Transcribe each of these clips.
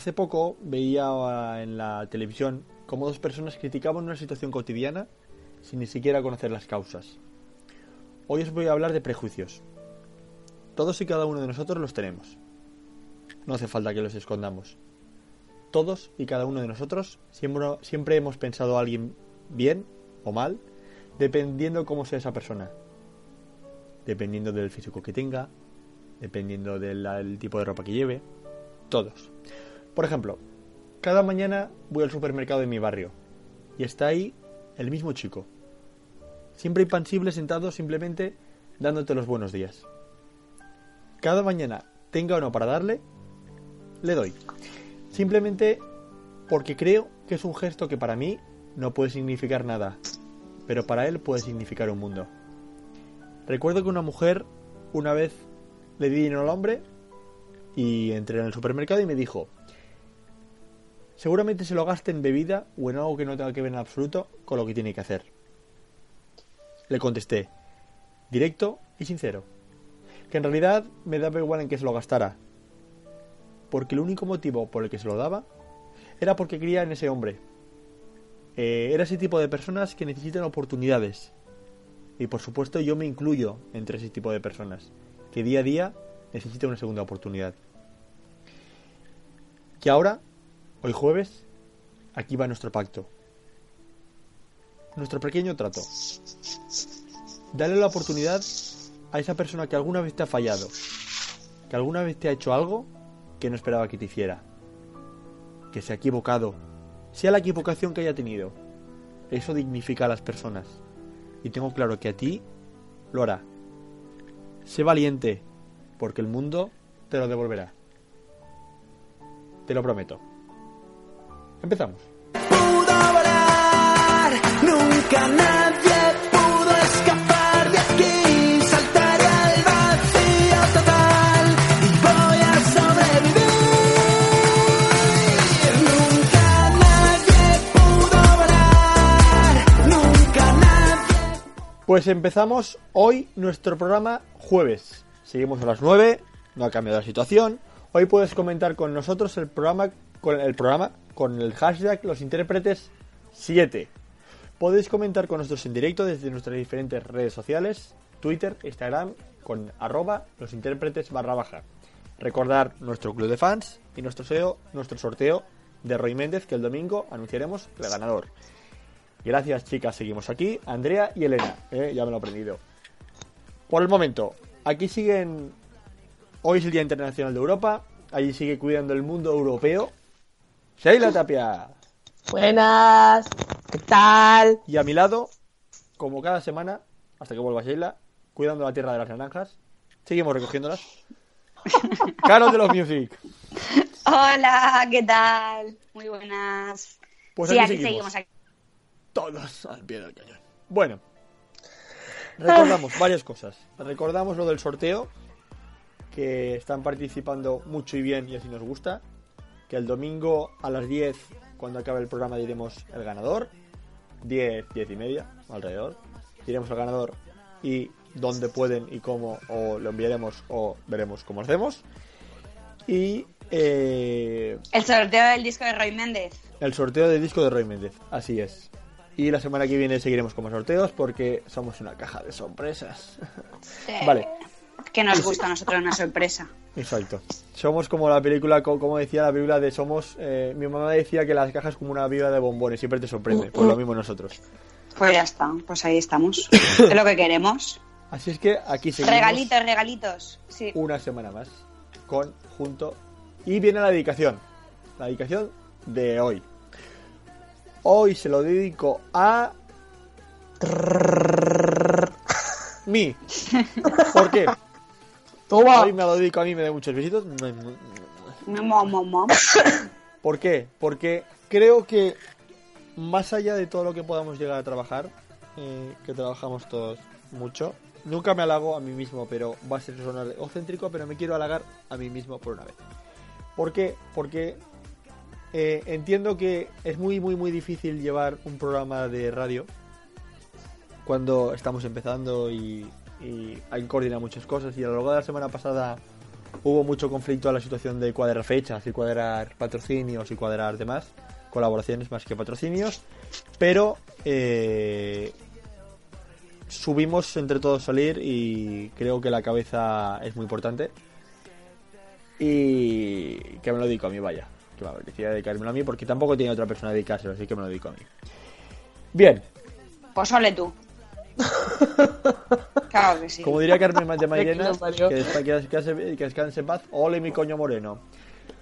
Hace poco veía en la televisión cómo dos personas criticaban una situación cotidiana sin ni siquiera conocer las causas. Hoy os voy a hablar de prejuicios. Todos y cada uno de nosotros los tenemos. No hace falta que los escondamos. Todos y cada uno de nosotros siempre, hemos pensado a alguien bien o mal, dependiendo cómo sea esa persona. Dependiendo del físico que tenga, dependiendo del tipo de ropa que lleve. Todos. Por ejemplo, cada mañana voy al supermercado de mi barrio y está ahí el mismo chico. Siempre impansible sentado simplemente dándote los buenos días. Cada mañana, tenga o no para darle, le doy. Simplemente porque creo que es un gesto que para mí no puede significar nada, pero para él puede significar un mundo. Recuerdo que una mujer una vez le di dinero al hombre y entré en el supermercado y me dijo, seguramente se lo gaste en bebida o en algo que no tenga que ver en absoluto con lo que tiene que hacer. Le contesté, directo y sincero, que en realidad me daba igual en que se lo gastara, porque el único motivo por el que se lo daba era porque quería en ese hombre. Eh, era ese tipo de personas que necesitan oportunidades. Y por supuesto yo me incluyo entre ese tipo de personas, que día a día necesitan una segunda oportunidad. Que ahora Hoy jueves, aquí va nuestro pacto. Nuestro pequeño trato. Dale la oportunidad a esa persona que alguna vez te ha fallado, que alguna vez te ha hecho algo que no esperaba que te hiciera, que se ha equivocado, sea la equivocación que haya tenido. Eso dignifica a las personas. Y tengo claro que a ti lo hará. Sé valiente, porque el mundo te lo devolverá. Te lo prometo. Empezamos. Pudo volar, nunca nadie pudo escapar de aquí. Saltaré al vacío total y voy a sobrevivir. Nunca nadie pudo volar, nunca nadie. Pues empezamos hoy nuestro programa jueves. Seguimos a las 9, no ha cambiado la situación. Hoy puedes comentar con nosotros el programa con el programa con el hashtag los intérpretes 7. Podéis comentar con nosotros en directo desde nuestras diferentes redes sociales, Twitter, Instagram, con arroba los intérpretes barra baja. Recordar nuestro club de fans y nuestro, SEO, nuestro sorteo de Roy Méndez que el domingo anunciaremos el ganador. Gracias chicas, seguimos aquí. Andrea y Elena, eh, ya me lo he aprendido. Por el momento, aquí siguen... Hoy es el Día Internacional de Europa, allí sigue cuidando el mundo europeo Sheila Tapia. Buenas, ¿qué tal? Y a mi lado, como cada semana, hasta que vuelva Sheila, cuidando la tierra de las naranjas. Seguimos recogiéndolas. Carol de los Music. Hola, ¿qué tal? Muy buenas. Pues sí, aquí, seguimos. aquí. Todos al pie del cañón. Bueno, recordamos varias cosas. Recordamos lo del sorteo, que están participando mucho y bien y así nos gusta que el domingo a las 10, cuando acabe el programa, diremos el ganador. 10, 10 y media, alrededor. Diremos el ganador y dónde pueden y cómo, o lo enviaremos o veremos cómo hacemos. Y. Eh, el sorteo del disco de Roy Méndez. El sorteo del disco de Roy Méndez, así es. Y la semana que viene seguiremos con más sorteos porque somos una caja de sorpresas. vale. Que nos gusta a nosotros una sorpresa. Exacto. Somos como la película, como decía la película de Somos. Eh, mi mamá decía que las cajas como una viva de bombones, siempre te sorprende. Pues lo mismo nosotros. Pues ya está, pues ahí estamos. es lo que queremos. Así es que aquí seguimos. Regalitos, regalitos. Sí. Una semana más. Con, junto. Y viene la dedicación. La dedicación de hoy. Hoy se lo dedico a. mí. ¿Por qué? Hoy me lo dedico a mí, me da muchos besitos. ¿Por qué? Porque creo que más allá de todo lo que podamos llegar a trabajar, eh, que trabajamos todos mucho, nunca me halago a mí mismo, pero va a ser sonar egocéntrico, pero me quiero halagar a mí mismo por una vez. ¿Por qué? Porque eh, entiendo que es muy, muy, muy difícil llevar un programa de radio cuando estamos empezando y, y hay que coordinar muchas cosas. Y a lo largo de la semana pasada hubo mucho conflicto a la situación de cuadrar fechas y cuadrar patrocinios y cuadrar demás, colaboraciones más que patrocinios. Pero eh, subimos entre todos salir y creo que la cabeza es muy importante. Y que me lo dedico a mí, vaya. Que va, decía dedicármelo a mí porque tampoco tiene otra persona dedicárselo, así que me lo dedico a mí. Bien, Pues ole tú. Claro que sí. como diría Carmen de Mairena, Que parió. que, que, que descanse en paz, ole mi coño moreno.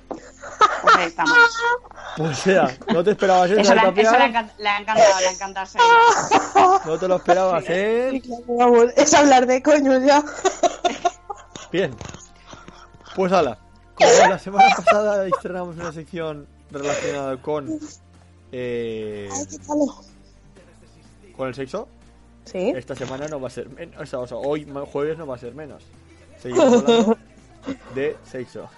Pues ahí estamos. O sea, no te esperabas eso, Eso, ¿eh, le, campeón? eso le, ha encan- le ha encantado, le ha encantado. No te lo esperabas, ¿eh? Vamos, es hablar de coño ya. Bien. Pues ala, como la semana pasada estrenamos una sección relacionada con eh, Ay, qué tal. con el sexo, Sí. esta semana no va a ser menos, o sea, o sea, hoy jueves no va a ser menos. Seguimos hablando de sexo.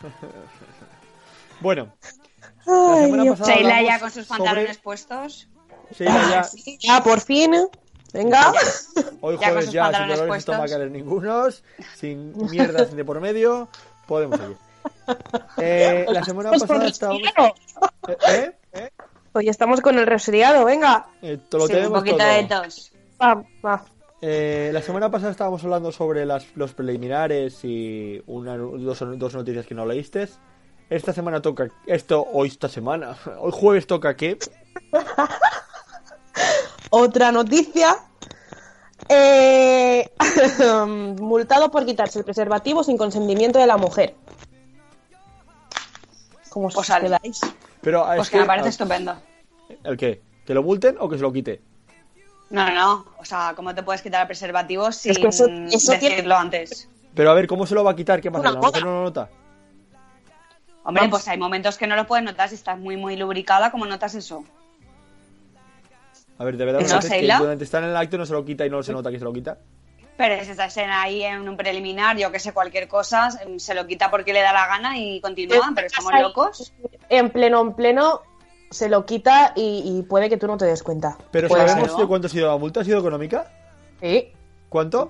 bueno, la Ay, semana Dios. pasada Sheila ya con sus sobre- pantalones puestos. Sheila ya, Ya, por fin. Venga. hoy Ya jueves ya sin dolores estomacales ningunos, sin mierdas de por medio, podemos seguir. Eh, la semana Pues pasada estábamos... ¿Eh? ¿Eh? Hoy estamos con el resfriado, venga. Eh, lo Sí, un tenemos poquito todo. de tos. Eh, la semana pasada estábamos hablando sobre las, los preliminares y una, dos, dos noticias que no leíste. Esta semana toca esto, hoy esta semana, hoy jueves toca qué? Otra noticia. Eh, multado por quitarse el preservativo sin consentimiento de la mujer. ¿Cómo os Pues quedáis? Pero Pues es que me parece ah, estupendo. ¿El qué? ¿Que lo multen o que se lo quite? No, no, no. O sea, ¿cómo te puedes quitar el preservativo sin que eso- eso tiene- decirlo antes? Pero a ver, ¿cómo se lo va a quitar? ¿Qué pasa? Una ¿La mujer moda. no lo nota? Hombre, Vamos. pues hay momentos que no lo puedes notar si estás muy, muy lubricada. ¿Cómo notas eso? A ver, de verdad, ¿No, que durante estar en el acto no se lo quita y no se nota que se lo quita. Pero si estás en ahí en un preliminar, yo que sé, cualquier cosa, se lo quita porque le da la gana y continúa, pero estamos Ahí, locos. En pleno, en pleno, se lo quita y, y puede que tú no te des cuenta. Pero Puede ¿sabemos ser. de cuánto ha sido la multa? ¿Ha sido económica? Sí. ¿Cuánto?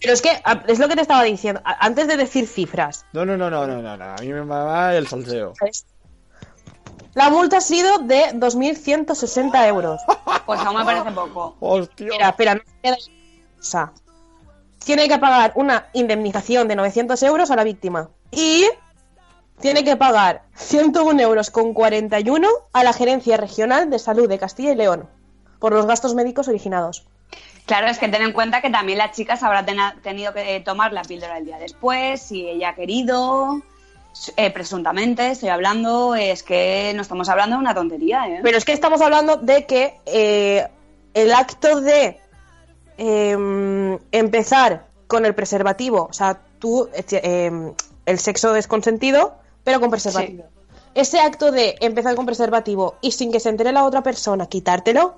Pero es que es lo que te estaba diciendo. Antes de decir cifras, No, no, no, no, no, no, no. A mí me va el salseo. la multa ha sido de 2.160 euros. Pues aún me parece poco. ¡Hostia! Espera, espera, no me queda- O sea, tiene que pagar una indemnización de 900 euros a la víctima. Y tiene que pagar 101 euros con 41 a la Gerencia Regional de Salud de Castilla y León por los gastos médicos originados. Claro, es que ten en cuenta que también la chica se habrá tenido que eh, tomar la píldora el día después, si ella ha querido, eh, presuntamente, estoy hablando, es que no estamos hablando de una tontería, ¿eh? Pero es que estamos hablando de que eh, el acto de em, empezar con el preservativo, o sea, tú, eh, em, el sexo es consentido, pero con preservativo. Ese acto de empezar con preservativo y sin que se entere la otra persona, quitártelo,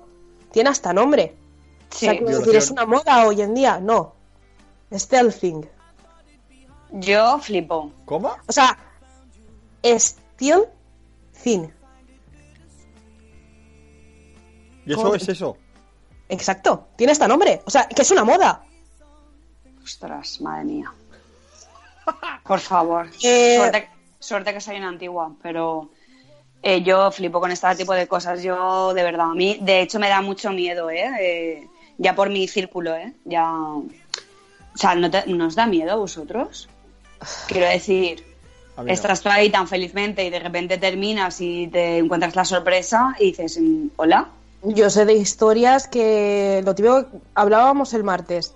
tiene hasta nombre. Sí. o sea, decir, es una moda hoy en día. No. Stealthing. Yo flipo. ¿Cómo? O sea, still thin. ¿Y eso ¿Cómo? es eso? Exacto. Tiene hasta nombre. O sea, que es una moda. Ostras, madre mía. Por favor. Eh, Suerte, suerte que soy una antigua, pero eh, yo flipo con este tipo de cosas. Yo, de verdad, a mí, de hecho, me da mucho miedo, ¿eh? Eh, ya por mi círculo, ¿eh? Ya. O sea, ¿no, te- ¿nos da miedo a vosotros? Quiero decir, no. estás tú ahí tan felizmente y de repente terminas y te encuentras la sorpresa y dices, mm, hola. Yo sé de historias que lo típico que hablábamos el martes.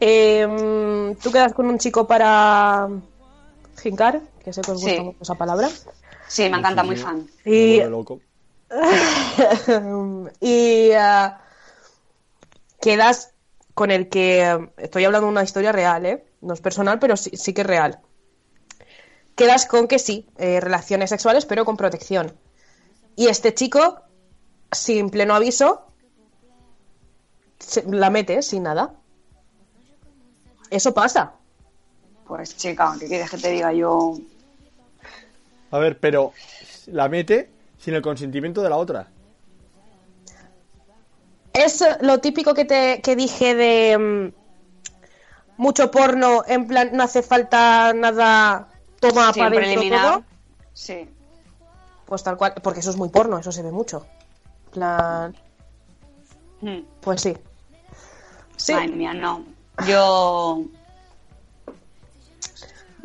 Em, Tú quedas con un chico para jincar, que sé que os gusta Sí. mucho esa palabra. Sí, me encanta, muy fan. Y, loco. y ah, quedas con el que estoy hablando de una historia real, ¿eh? No es personal, pero sí, sí que es real. Quedas con que sí, eh, relaciones sexuales, pero con protección. Y este chico sin pleno aviso, se- la metes sin nada. Eso pasa. Pues chica, ¿qué quieres que te diga yo? A ver, pero la mete sin el consentimiento de la otra. Es lo típico que te que dije de mm, mucho porno, en plan, no hace falta nada, toma Sí, para todo. Sí. Pues tal cual, porque eso es muy porno, eso se ve mucho. En plan, Hmm. pues sí. Sí, Madre mía, no. Yo.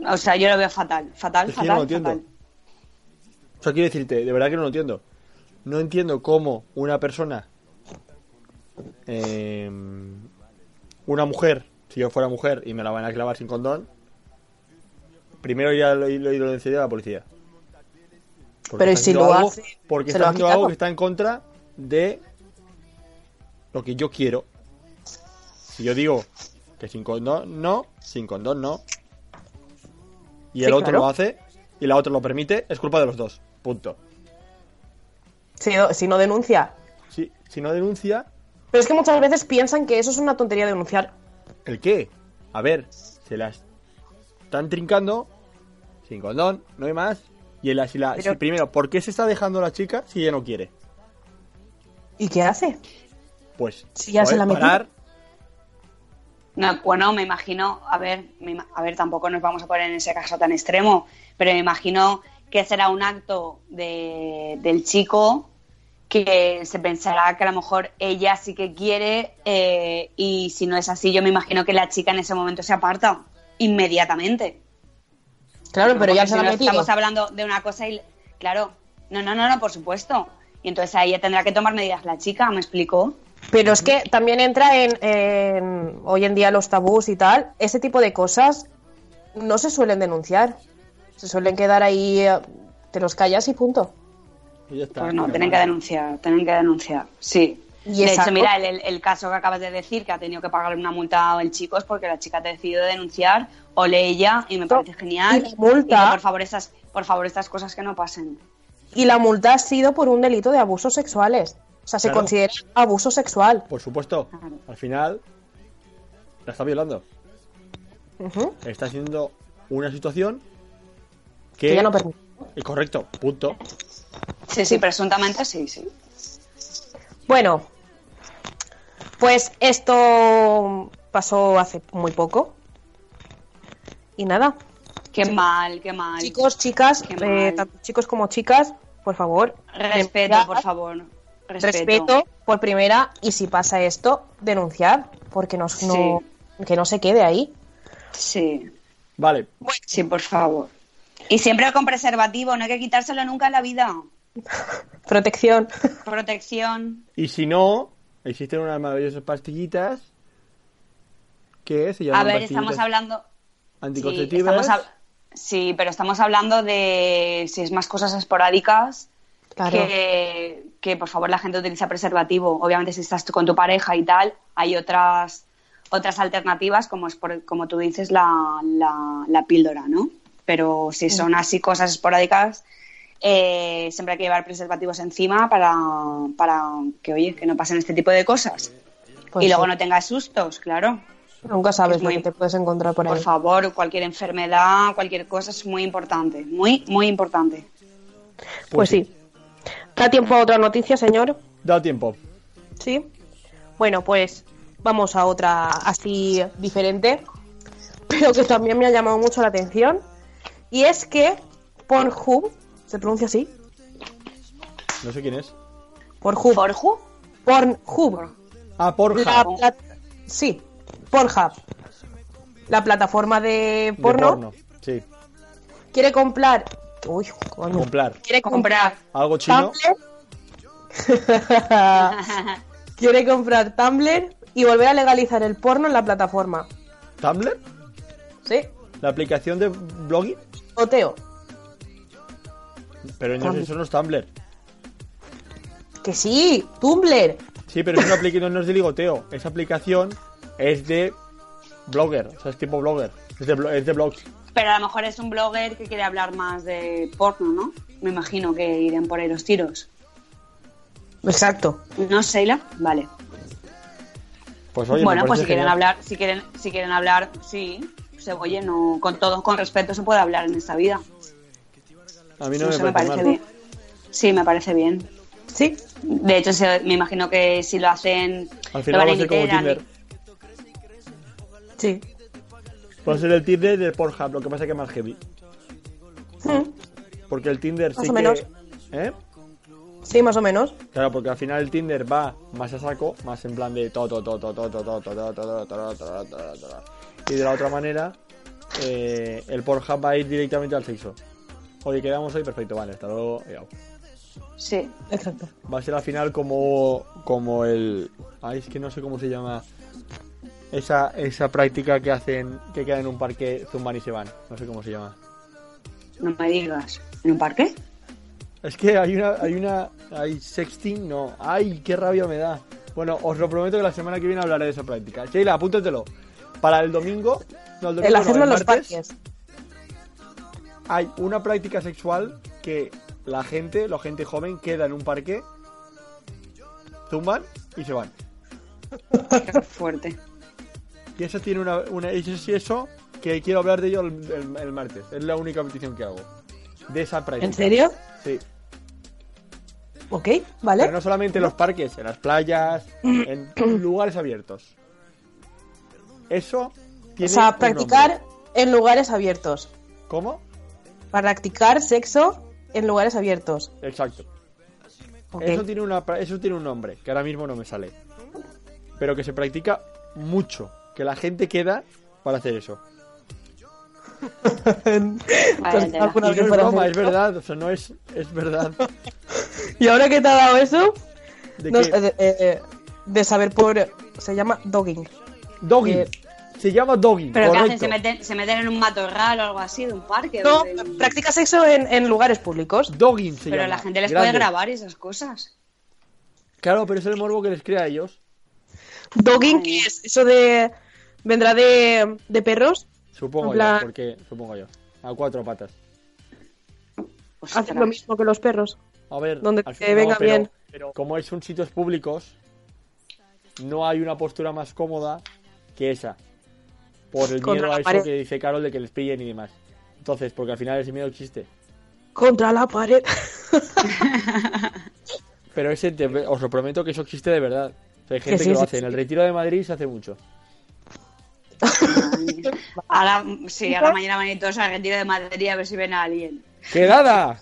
O sea, yo lo veo fatal. Fatal, Es que yo fatal. no lo entiendo. fatal. O sea, quiero decirte, de verdad que no lo entiendo. No entiendo cómo una persona, eh, una mujer, si yo fuera mujer y me la van a clavar sin condón, primero ya lo, lo, lo denunciaría a la policía. Porque Pero ¿y está si lo algo- hace? Porque ¿Se está haciendo algo que está en contra de lo que yo quiero. Si yo digo que sin condón no, sin condón no, y Sí, el otro claro. lo hace y la otra lo permite, es culpa de los dos. Punto. si, no- si no denuncia. Si, si no denuncia, Pero es que muchas veces piensan que eso es una tontería denunciar. ¿el qué? A ver, se las están trincando sin condón, no hay más. Y en la, si la, Pero- si primero, ¿por qué se está dejando la chica si ella no quiere? ¿Y qué hace? Pues, Si ya se la parar, No, bueno, me imagino, a ver, me a ver, tampoco nos vamos a poner en ese caso tan extremo, pero me imagino que será un acto de, del chico que se pensará que a lo mejor ella sí que quiere eh, y si no es así, yo me imagino que la chica en ese momento se aparta inmediatamente. Claro, pero ya se si no estamos hablando de una cosa y claro, no, no, no, no, por supuesto. Y entonces ahí ella tendrá que tomar medidas la chica, ¿me explicó? Pero es que también entra en, en- hoy en día los tabús y tal. Ese tipo de cosas no se suelen denunciar. Se suelen quedar ahí, eh, te los callas y punto. y está. Pues no, tienen que denunciar, tienen que denunciar, sí. Y de hecho, mira, el, el caso que acabas de decir, que ha tenido que pagar una multa el chico, es porque la chica ha decidido denunciar, o ella, y me parece genial. Y multa- y que por favor, estas, por favor, estas cosas que no pasen. Y la multa ha sido por un delito de abusos sexuales. O sea, se Claro. considera abuso sexual. Por supuesto, Claro. al final la está violando. Ujú. Está haciendo una situación que... Que ya no permite. Correcto, punto. Sí, sí, presuntamente sí, sí. Bueno, pues esto pasó hace muy poco. Y nada, Qué mal, qué mal. chicos, chicas, Qué eh, mal. tanto chicos como chicas, por favor, Respeto, denunciar, por favor. Respeto. respeto por primera y si pasa esto, denunciar, porque no, no- que no se quede ahí. Sí, Vale, sí, por favor. Y siempre con preservativo, no hay que quitárselo nunca en la vida. Protección. Protección. y si no, existen unas maravillosas pastillitas que se llaman A ver, estamos hablando. Sí, anticonceptivas. estamos sí, pero estamos hablando de si es más cosas esporádicas Claro. que, que, por favor la gente utiliza preservativo. Obviamente si estás con tu pareja y tal, hay otras otras alternativas como es por- como tú dices la, la, la píldora, ¿no? Pero si son así cosas esporádicas, eh, siempre hay que llevar preservativos encima para, para que oye que no pasen este tipo de cosas Pues y luego sí. no tengas sustos, claro. Nunca sabes es muy- lo que te puedes encontrar por ahí. Por favor, cualquier enfermedad, cualquier cosa es muy importante, muy, muy importante. Pues sí. ¿Da tiempo a otra noticia, señor? Da tiempo. Sí. Bueno, pues vamos a otra así diferente, pero que también me ha llamado mucho la atención. Y es que Pornhub, ¿se pronuncia así? No sé quién es. Pornhub. ¿Forju? Pornhub. Ah, Pornhub. La sí, Pornhub. La plataforma de De porno, porno. Sí, quiere comprar. Uy, coño. comprar. Quiere comprar. Algo chino. Tumblr. quiere comprar Tumblr y volver a legalizar el porno en la plataforma. ¿Tumblr? ¿Sí? ¿La aplicación de blogging? Oteo. Pero Tumblr. eso no es Tumblr. Que sí, Tumblr. Sí, pero es una aplicación, no es de ligoteo. Esa aplicación es de blogger. O sea, es tipo blogger. Es de, blo- es de blogs. Pero a lo mejor es un blogger que quiere hablar más de porno, ¿no? Me imagino que irán por ahí los tiros. Exacto. ¿No, Sheila? Vale. Pues oye, me bueno, pues si quieren hablar, si quieren, si quieren hablar, sí. Se, oye, no, con todo, con respeto se puede hablar en esta vida. A mí no, me me parece, parece mal. bien. Sí, me parece bien. Sí. De hecho, me imagino que si lo hacen, Al final va a ser como Tinder. Sí. Va a ser el Tinder de Pornhub, lo que pasa que más heavy. Mm, Porque el Tinder Más sí o que... menos. ¿Eh? Sí, más o menos. Claro, porque al final el Tinder va más a saco, más en plan de todo, todo, todo, todo, todo, todo, todo, todo, todo, todo, todo, todo. Y de la otra manera, eh, el Pornhub va a ir directamente al sexo. Oye, quedamos hoy, perfecto, vale, hasta luego. Sí. Exacto. Va a ser al final como, como el... Ay, es que no sé cómo se llama esa, esa práctica que hacen, que quedan en un parque, zumban y se van. No sé cómo se llama. No me digas. ¿En un parque? Es que hay una, hay una, hay sexting, no. Ay, qué rabia me da. Bueno, os lo prometo que la semana que viene hablaré de esa práctica. Sheila, apúntatelo. Para el domingo, no, el domingo El no, hacerlo en los martes, parques. Hay una práctica sexual que la gente, la gente joven, queda en un parque, zumban y se van. Qué fuerte. Y eso tiene una, una eso es eso que quiero hablar de ello el, el- el martes. Es la única petición que hago. De esa práctica. ¿En serio? Sí. Ok, vale. Pero no solamente en los parques, en las playas, en lugares abiertos. Eso O tiene sea, un practicar en lugares abiertos. ¿Cómo? Practicar sexo en lugares abiertos. Exacto. Eso tiene una pra- eso tiene un nombre que ahora mismo no me sale. Pero que se practica mucho, que la gente queda para hacer eso. Vaya tela. ¿Alguna Y vez no es para broma, hacer es esto? verdad, o sea, no es es verdad. ¿Y ahora que te ha dado eso? ¿De No, qué? eh, de, eh, de saber por... Se llama dogging. Dogging. eh, Se llama dogging, ¿Pero qué correcto. hacen? ¿Se meten, ¿Se meten en un matorral o algo así de un parque? No, ¿O de- practica sexo en, en lugares públicos. Dogging se Pero llama. la gente les Grande. puede grabar esas cosas. Claro, pero es el morbo que les crea a ellos. Dogging, que es eso de... ¿Vendrá de, de perros? Supongo plan- yo, porque supongo yo. A cuatro patas. Hacen lo mismo que los perros. A ver, Donde al venga pero- bien. Pero como es un sitios públicos, no hay una postura más cómoda que esa. Por el Contra miedo a eso pared. que dice Carol de que les pillen y demás. Entonces, porque al final ese miedo existe. Contra la pared. Pero ese, te- os lo prometo que eso existe de verdad. O sea, hay gente que, sí, lo sí, hace. En el retiro de Madrid se hace mucho. Ahora, sí, ahora mañana van a ir todos al retiro de Madrid a ver si ven a alguien. ¡Quedada!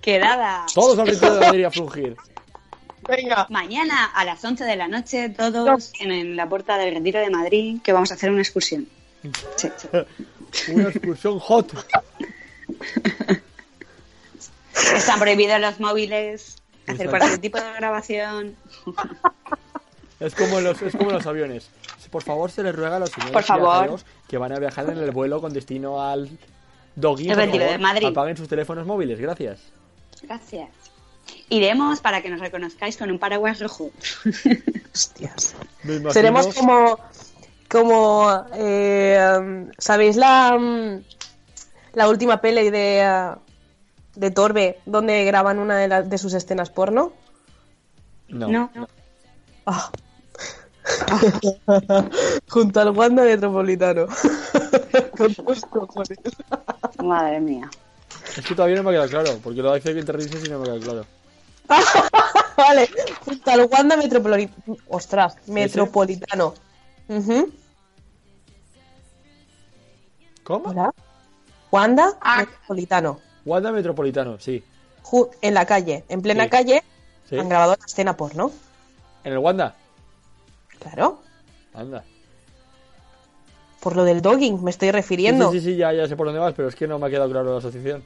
Quedada. Todos al retiro de Madrid a frungir. Venga. Mañana a las 11 de la noche, todos en, en la puerta del retiro de Madrid, que vamos a hacer una excursión. Sí, sí. Una excursión hot. Están prohibidos los móviles, hacer Exacto. cualquier tipo de grabación. Es como los, es como los aviones. Por favor, se les ruega a los señores Por favor. viajeros que van a viajar en el vuelo con destino al. El retiro de Madrid. Apaguen sus teléfonos móviles, gracias. Gracias. Iremos para que nos reconozcáis con un paraguas rojo. Hostias. Imagino- Seremos como... Como... eh, ¿Sabéis la... La última peli de... de Torbe, donde graban una de, la- de sus escenas porno? No. No. Ah. Junto al Wanda Metropolitano. Con tus cojones. Madre mía. Es que todavía no me ha quedado claro, porque lo hace que te y no me ha quedado claro. vale, junto al Wanda Metropolitano. Ostras, Metropolitano. ¿Cómo? Hola. Wanda Ah. Metropolitano. Wanda Metropolitano, sí. Ju- en la calle, en plena Sí. calle, Sí. han grabado la escena porno. ¿En el Wanda? Claro. Anda. Por lo del dogging me estoy refiriendo. sí, sí, sí, ya, ya sé por dónde vas, pero es que no me ha quedado claro la asociación.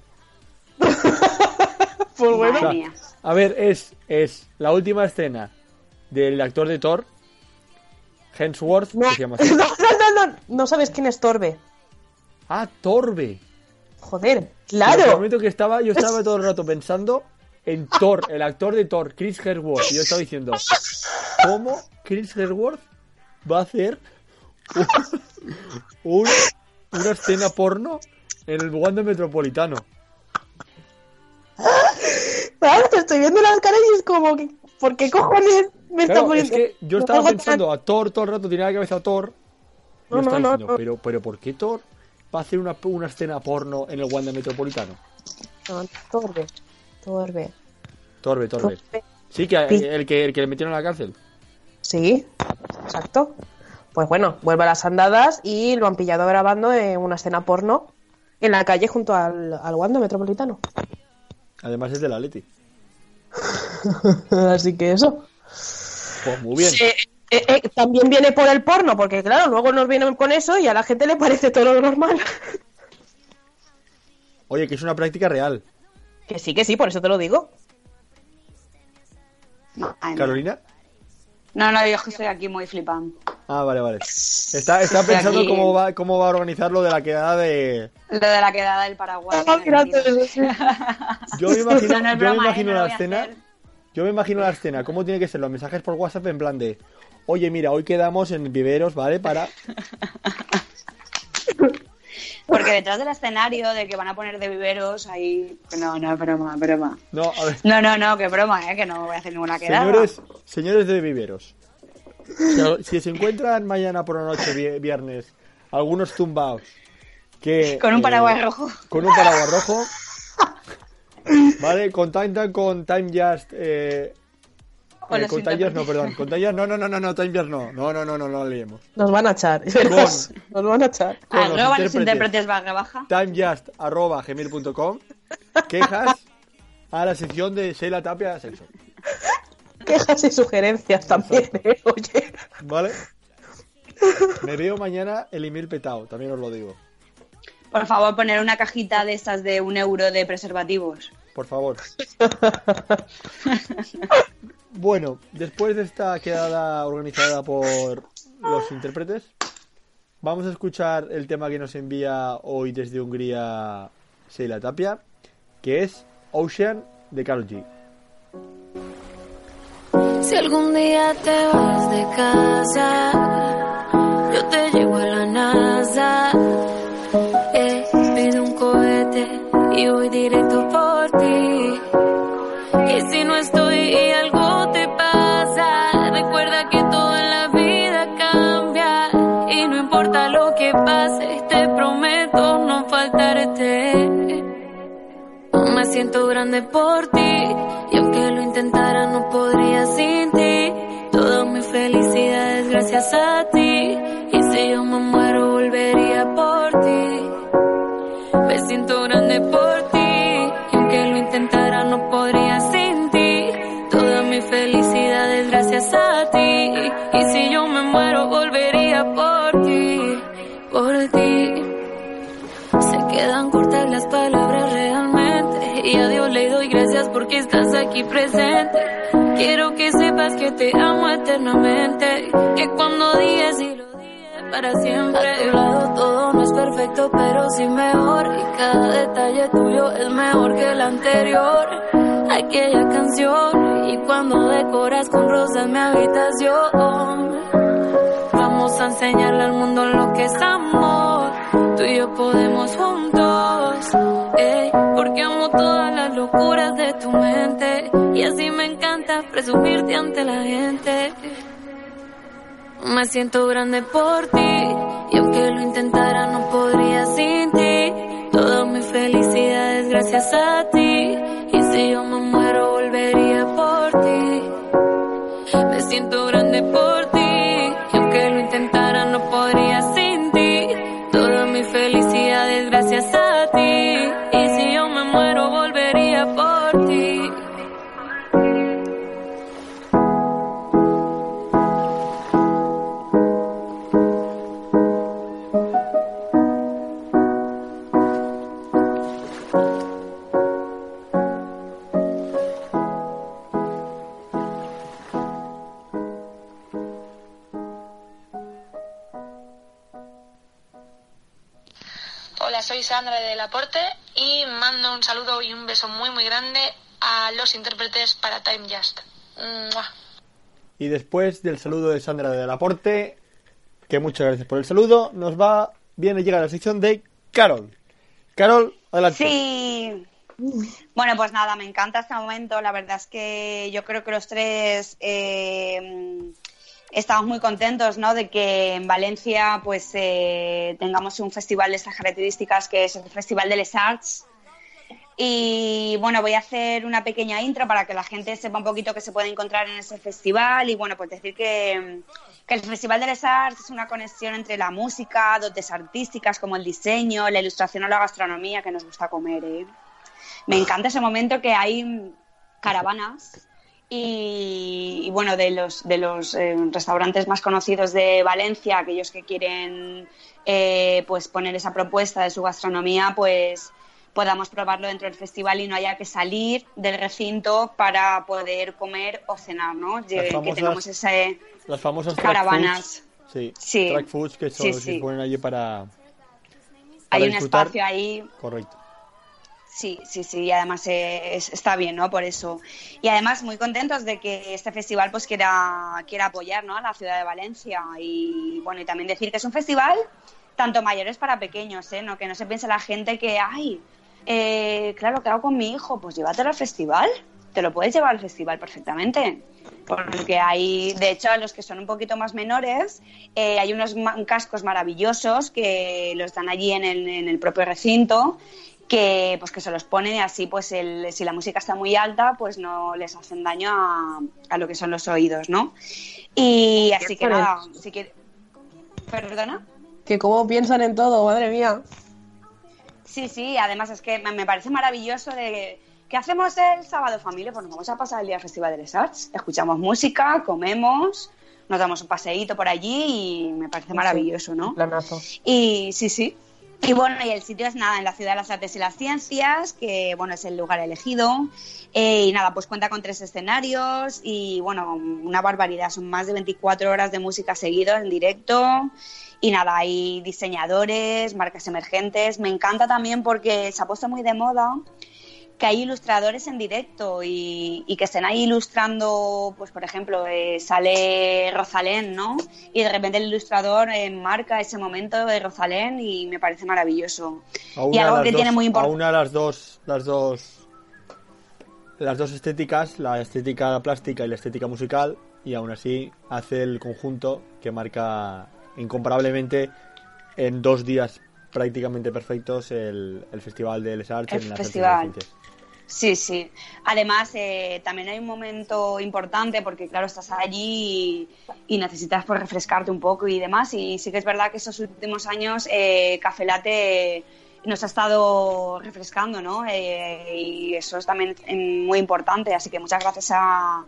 Pues bueno. Madre mía. a ver, es, es la última escena del actor de Thor, Hemsworth, No, que se llama así. no, no, no, no, no sabes quién es Torbe. Ah, Torbe. Joder, claro. prometo que estaba, yo estaba todo el rato pensando en Thor, el actor de Thor, Chris Hemsworth. Y yo estaba diciendo, ¿cómo Chris Hemsworth va a hacer un- un- una escena porno en el Wanda Metropolitano? Ahora te estoy viendo la cara y es como que, ¿por qué cojones me está Claro, es poniendo? que yo estaba pensando a Thor todo el rato, tenía la cabeza a Thor. No, no, no, diciendo, no. Pero, pero ¿por qué Thor va a hacer una, una escena porno en el Wanda Metropolitano? No, Torbe, Torbe, Torbe, Torbe. Torbe. Sí, que el que, el que le metieron a la cárcel. Sí, exacto. Pues bueno, vuelve a las andadas y lo han pillado grabando en una escena porno en la calle junto al, al Wanda Metropolitano. Además es de la Leti. Así que eso. Pues muy bien. Eh, eh, eh, también viene por el porno, porque claro, luego nos vienen con eso y a la gente le parece todo lo normal. Oye, que es una práctica real. Que sí, que sí, por eso te lo digo. No, ay, no. Carolina. No, no, yo es que estoy aquí muy flipando. Ah, vale, vale. Está, pensando aquí. cómo va, cómo va a organizar lo de la quedada de... Lo de la quedada del Paraguay. Sí. Yo me imagino, No, no yo me broma, imagino No la escena... Yo me imagino la escena, cómo tiene que ser los mensajes por WhatsApp en plan de... Oye, mira, hoy quedamos en Viveros, ¿vale? Para... Porque detrás del escenario de que van a poner de viveros ahí. No, no, broma, broma. No, a ver... No, no, no, que broma, ¿eh? Que no voy a hacer ninguna quedada. Señores, señores de Viveros, si, se encuentran mañana por la noche, vi- viernes, algunos tumbaos que... Con un eh, paraguas rojo. Con un paraguas rojo. Vale, contactan con Time Just... Eh, eh, con Time Just, no, perdón. Con Time Just, no, no, no, no, no, Time Just no. No, no, no, no, no lo leemos. Nos van a echar. Nos van a echar. Arroba los intérpretes. barra baja. timejust.gmail.com Quejas a la sección de Sheila Tapia Sexo. Quejas y sugerencias también, ¿eh? Oye. ¿Vale? Me veo mañana el email petado, también os lo digo. Por favor, poner una cajita de estas de un euro de preservativos. Por favor. Bueno, después de esta quedada organizada por los intérpretes, vamos a escuchar el tema que nos envía hoy desde Hungría Sheila Tapia, que es Ocean de Karol G. Si algún día te vas de casa, yo te llevo a la NASA. Eh, pido un cohete y voy directo por ti. Y si no estoy y algo te pasa, recuerda que todo en la vida cambia. Y no importa lo que pase, te prometo no faltarte. Me siento grande por ti y aunque lo intentara no grande por ti y aunque lo intentara no podría sin ti. Toda mi felicidad es gracias a ti y si yo me muero volvería por ti, por ti. Se quedan cortas las palabras realmente y a Dios le doy gracias porque estás aquí presente. Quiero que sepas que te amo eternamente, que cuando digas y lo para siempre. A tu lado todo no es perfecto, pero sí mejor y cada detalle tuyo es mejor que el anterior. Aquella canción y cuando decoras con rosas mi habitación. Vamos a enseñarle al mundo lo que es amor. Tú y yo podemos juntos. eh, porque amo todas las locuras de tu mente. Y así me encanta presumirte ante la gente. Me siento grande por ti. Y aunque lo intentara, no podría sin ti. Toda mi felicidad es gracias a ti. Y si yo me muero, volvería por ti. Me siento grande por ti. Soy Sandra de Laporte y mando un saludo y un beso muy muy grande a los intérpretes para Time Just. ¡Mua! Y después del saludo de Sandra del Aporte, que muchas gracias por el saludo, nos va, viene llega la sección de Carol. Carol, adelante. Sí, Bueno, pues nada, me encanta este momento. La verdad es que yo creo que los tres eh, estamos muy contentos ¿no? de que en Valencia pues eh, tengamos un festival de estas características que es el Festival de Les Arts. Y bueno, voy a hacer una pequeña intro para que la gente sepa un poquito qué se puede encontrar en ese festival. Y bueno, pues decir que, el Festival de Les Arts es una conexión entre la música, dotes artísticas como el diseño, la ilustración o la gastronomía que nos gusta comer. ¿eh? Me encanta ese momento que hay caravanas y, y bueno, de los, de los eh, restaurantes más conocidos de Valencia, aquellos que quieren eh, pues poner esa propuesta de su gastronomía, pues podamos probarlo dentro del festival y no haya que salir del recinto para poder comer o cenar, ¿no? Que famosas- tengamos ese Las famosas track caravanas. foods. Sí, Sí. track foods que son Sí, sí. se ponen allí para, Hay un espacio ahí Correcto. Sí, sí, sí, y además es- está bien, ¿no? Por eso. Y además muy contentos de que este festival pues quiera, quiera apoyar, ¿no? A la ciudad de Valencia. Y bueno, y también decir que es un festival tanto mayores para pequeños, ¿eh? No, que no se piense la gente que, ay, eh, claro, ¿qué hago con mi hijo? Pues llévatelo al festival. Te lo puedes llevar al festival perfectamente. Porque hay, de hecho, a los que son un poquito más menores, eh, hay unos cascos maravillosos que los dan allí en el, en el propio recinto que pues que se los ponen y así pues el, si la música está muy alta pues no les hacen daño a, a lo que son los oídos no y así que nada si que perdona Que cómo piensan en todo, madre mía. sí sí además es que me, parece maravilloso de ¿qué hacemos el sábado familia? pues nos vamos a pasar el día al Festival de Les Arts escuchamos música comemos nos damos un paseíto por allí y me parece maravilloso ¿no? Planazo. Y sí, sí. Y bueno, y el sitio es nada, en la Ciudad de las Artes y las Ciencias, que bueno, es el lugar elegido. Eh, y nada, pues cuenta con tres escenarios y bueno, una barbaridad. Son más de 24 horas de música seguidos en directo. Y nada, hay diseñadores, marcas emergentes. Me encanta también porque se ha puesto muy de moda que hay ilustradores en directo y, y que estén ahí ilustrando, pues por ejemplo, eh, sale Rosalén, ¿no? Y de repente el ilustrador eh, marca ese momento de Rosalén y me parece maravilloso. A Y algo que dos, tiene muy a importante. una las dos, las dos, las dos estéticas, la estética plástica y la estética musical, y aún así hace el conjunto que marca incomparablemente en dos días prácticamente perfectos el, el festival de Les Arts El en y festival. Ciencias. Sí, sí. Además, eh, también hay un momento importante porque, claro, estás allí y, y necesitas pues, refrescarte un poco y demás. Y sí que es verdad que estos últimos años eh, Café Latte nos ha estado refrescando, ¿no? Eh, y eso es también eh, muy importante. Así que muchas gracias a,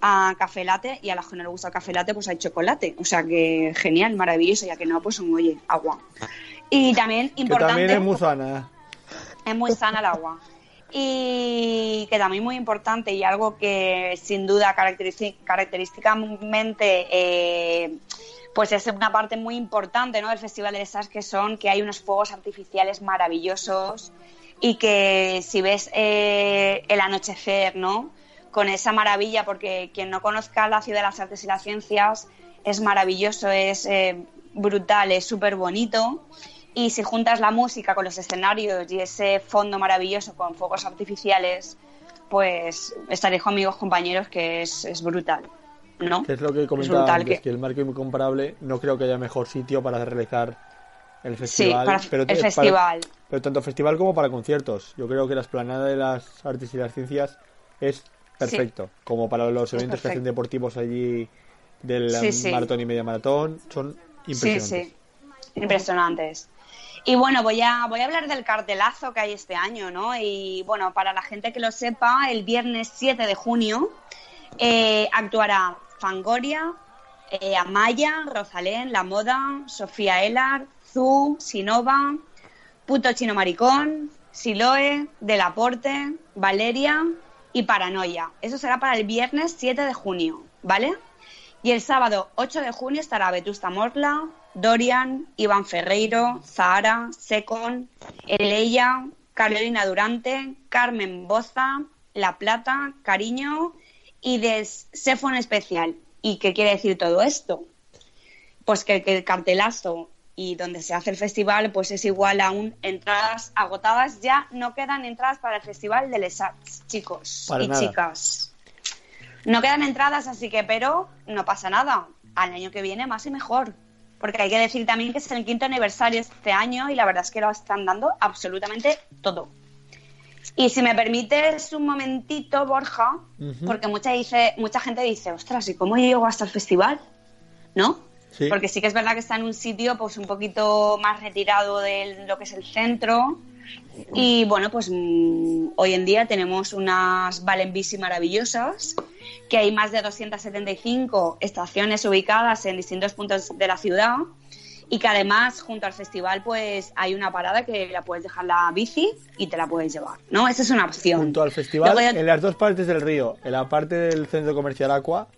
a Café Latte y a los que no les gusta el Café Latte, pues hay chocolate. O sea que genial, maravilloso. Ya que no, pues oye, agua. Y también Que importante también es muy sana. es muy sana el agua. Y que también muy importante y algo que sin duda característicamente eh, pues es una parte muy importante ¿no? del Festival de Arts que son que hay unos fuegos artificiales maravillosos y que si ves eh, el anochecer, ¿no? Con esa maravilla, porque quien no conozca la ciudad de las artes y las ciencias es maravilloso, es eh, brutal, es súper bonito. Y si juntas la música con los escenarios y ese fondo maravilloso con fuegos artificiales, pues estaréis conmigo, compañeros, que es, es brutal, ¿no? Que es lo que comentaba brutal antes, que- que el marco incomparable no creo que haya mejor sitio para realizar el festival. para pero el para- festival. pero tanto festival como para conciertos. Yo creo que la esplanada de las artes y las ciencias es perfecto. Como para los Es eventos que hacen deportivos allí del Sí, sí. maratón y media maratón, son impresionantes. Sí, sí. Impresionantes. Y bueno, voy a, voy a hablar del cartelazo que hay este año, ¿no? Y bueno, para la gente que lo sepa, el viernes 7 de junio eh, actuará Fangoria, eh, Amaya, Rosalén, La Moda, Sofía Elar, Zu, Sinova, Puto Chino Maricón, Siloe, Delaporte, Valeria y Paranoia. Eso será para el viernes 7 de junio, ¿vale? Y el sábado 8 de junio estará Vetusta Morla, Dorian, Iván Ferreiro, Zahara, Secon, Eleya, Carolina Durante, Carmen Boza, La Plata, Cariño y de Sefon Especial. ¿Y qué quiere decir todo esto? Pues que, que el cartelazo y donde se hace el festival, pues es igual a un entradas agotadas. Ya no quedan entradas para el festival de Les Arts, chicos Para y nada. chicas. No quedan entradas, así que, pero no pasa nada. Al año que viene más y mejor. Porque hay que decir también que es el quinto aniversario este año y la verdad es que lo están dando absolutamente todo. Y si me permites un momentito, Borja, porque mucha, dice, mucha gente dice, ostras, ¿y cómo llego hasta el festival? ¿No? Sí. Porque sí que es verdad que está en un sitio pues un poquito más retirado de lo que es el centro. Y bueno, pues mm, hoy en día tenemos unas Valenbici maravillosas, que hay más de 275 estaciones ubicadas en distintos puntos de la ciudad y que además junto al festival pues hay una parada que la puedes dejar la bici y te la puedes llevar, ¿no? Esa es una opción. Junto al festival, ya- en las dos partes del río, en la parte del centro comercial Aqua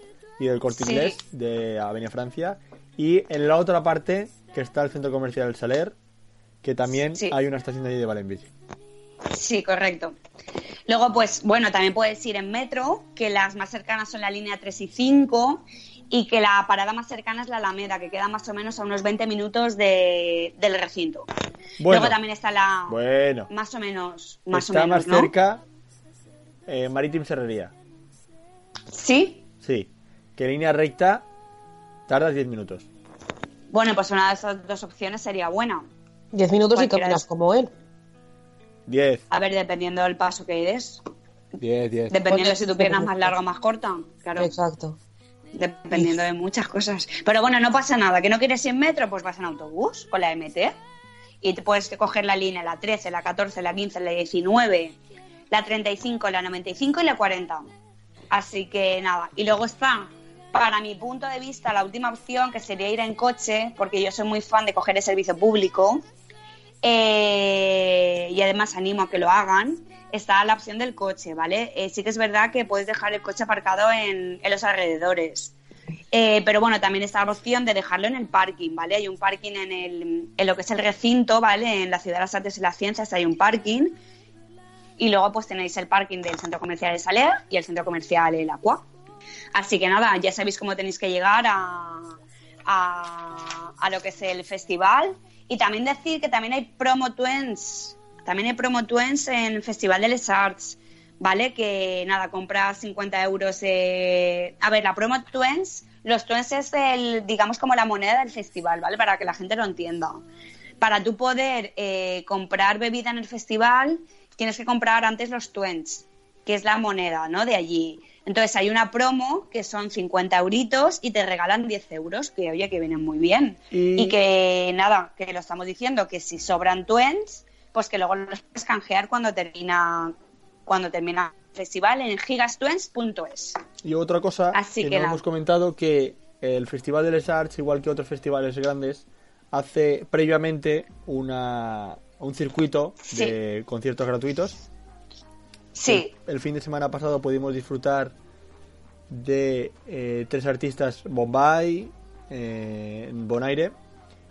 y del Corte Sí. Inglés de Avenida Francia, y en la otra parte que está el centro comercial El Saler, que también Sí. hay una estación de allí de Valenbici. Sí, correcto. Luego, pues, bueno, también puedes ir en metro, que las más cercanas son la línea 3 y 5, y que la parada más cercana es la Alameda, que queda más o menos a unos 20 minutos de- del recinto. Bueno. Luego también está la... Bueno, Más o menos, más está o menos, más ¿no? cerca eh, Marítim Serrería. Sí. Sí, que línea recta tardas 10 minutos. Bueno, pues una de esas dos opciones sería buena. Diez minutos y caminas es- como él. 10, A ver, dependiendo del paso que des. 10, 10. Dependiendo si tu pierna es más larga o más corta. Claro. Exacto. dependiendo de muchas cosas. Pero bueno, no pasa nada. ¿Que no quieres ir en metro? Pues vas en autobús con la MT. Y te puedes coger la línea, la 13, la 14, la 15, la 19, la 35, la 95 y la 40. Así que nada. Y luego está, para mi punto de vista, la última opción, que sería ir en coche, porque yo soy muy fan de coger el servicio público. Eh, y además animo a que lo hagan, está la opción del coche, ¿vale? Eh, sí que es verdad que puedes dejar el coche aparcado en, los alrededores. Eh, pero bueno, también está la opción de dejarlo en el parking, ¿vale? Hay un parking en, el, en lo que es el recinto, ¿vale? En la Ciudad de las Artes y las Ciencias hay un parking. Y luego pues tenéis el parking del Centro Comercial de Saler y el Centro Comercial El Aqua. Así que nada, ya sabéis cómo tenéis que llegar a, a, lo que es el festival. Y también decir que también hay promo twins. También hay promo twins en el Festival de Les Arts. ¿Vale? Que nada, compras 50 euros. A ver, la promo twins, los twins es el, digamos, como la moneda del festival, ¿vale? Para que la gente lo entienda. Para tú poder eh, comprar bebida en el festival, tienes que comprar antes los twins, que es la moneda, ¿no? De allí. Entonces hay una promo que son 50 euritos y te regalan 10 euros, que oye, que vienen muy bien. Y- Y, que nada, que lo estamos diciendo, que si sobran twins, pues que luego los puedes canjear cuando termina cuando termina el festival en gigastwins.es. Y otra cosa Así que, que no hemos comentado que el Festival de Les Arts, igual que otros festivales grandes, hace previamente una, un circuito de conciertos gratuitos. Sí, El fin de semana pasado pudimos disfrutar de eh, tres artistas, Bombay, eh, Bonaire,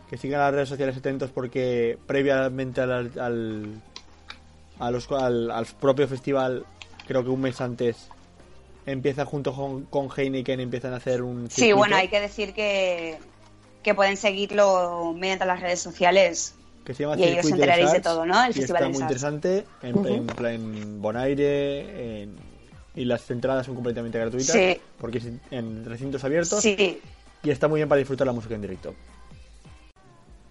que sigan las redes sociales atentos porque previamente al, al, a los- al, al propio festival, creo que un mes antes, empieza junto con, con Heineken, empiezan a hacer un... sí, bueno, hay que decir que, que pueden seguirlo mediante las redes sociales. Que se llama y ahí os enteraréis de Arts, todo, ¿no? El Festival está de muy interesante en, en plan Bonaire en- y las entradas son completamente gratuitas Sí. porque es en recintos abiertos Sí, y está muy bien para disfrutar la música en directo.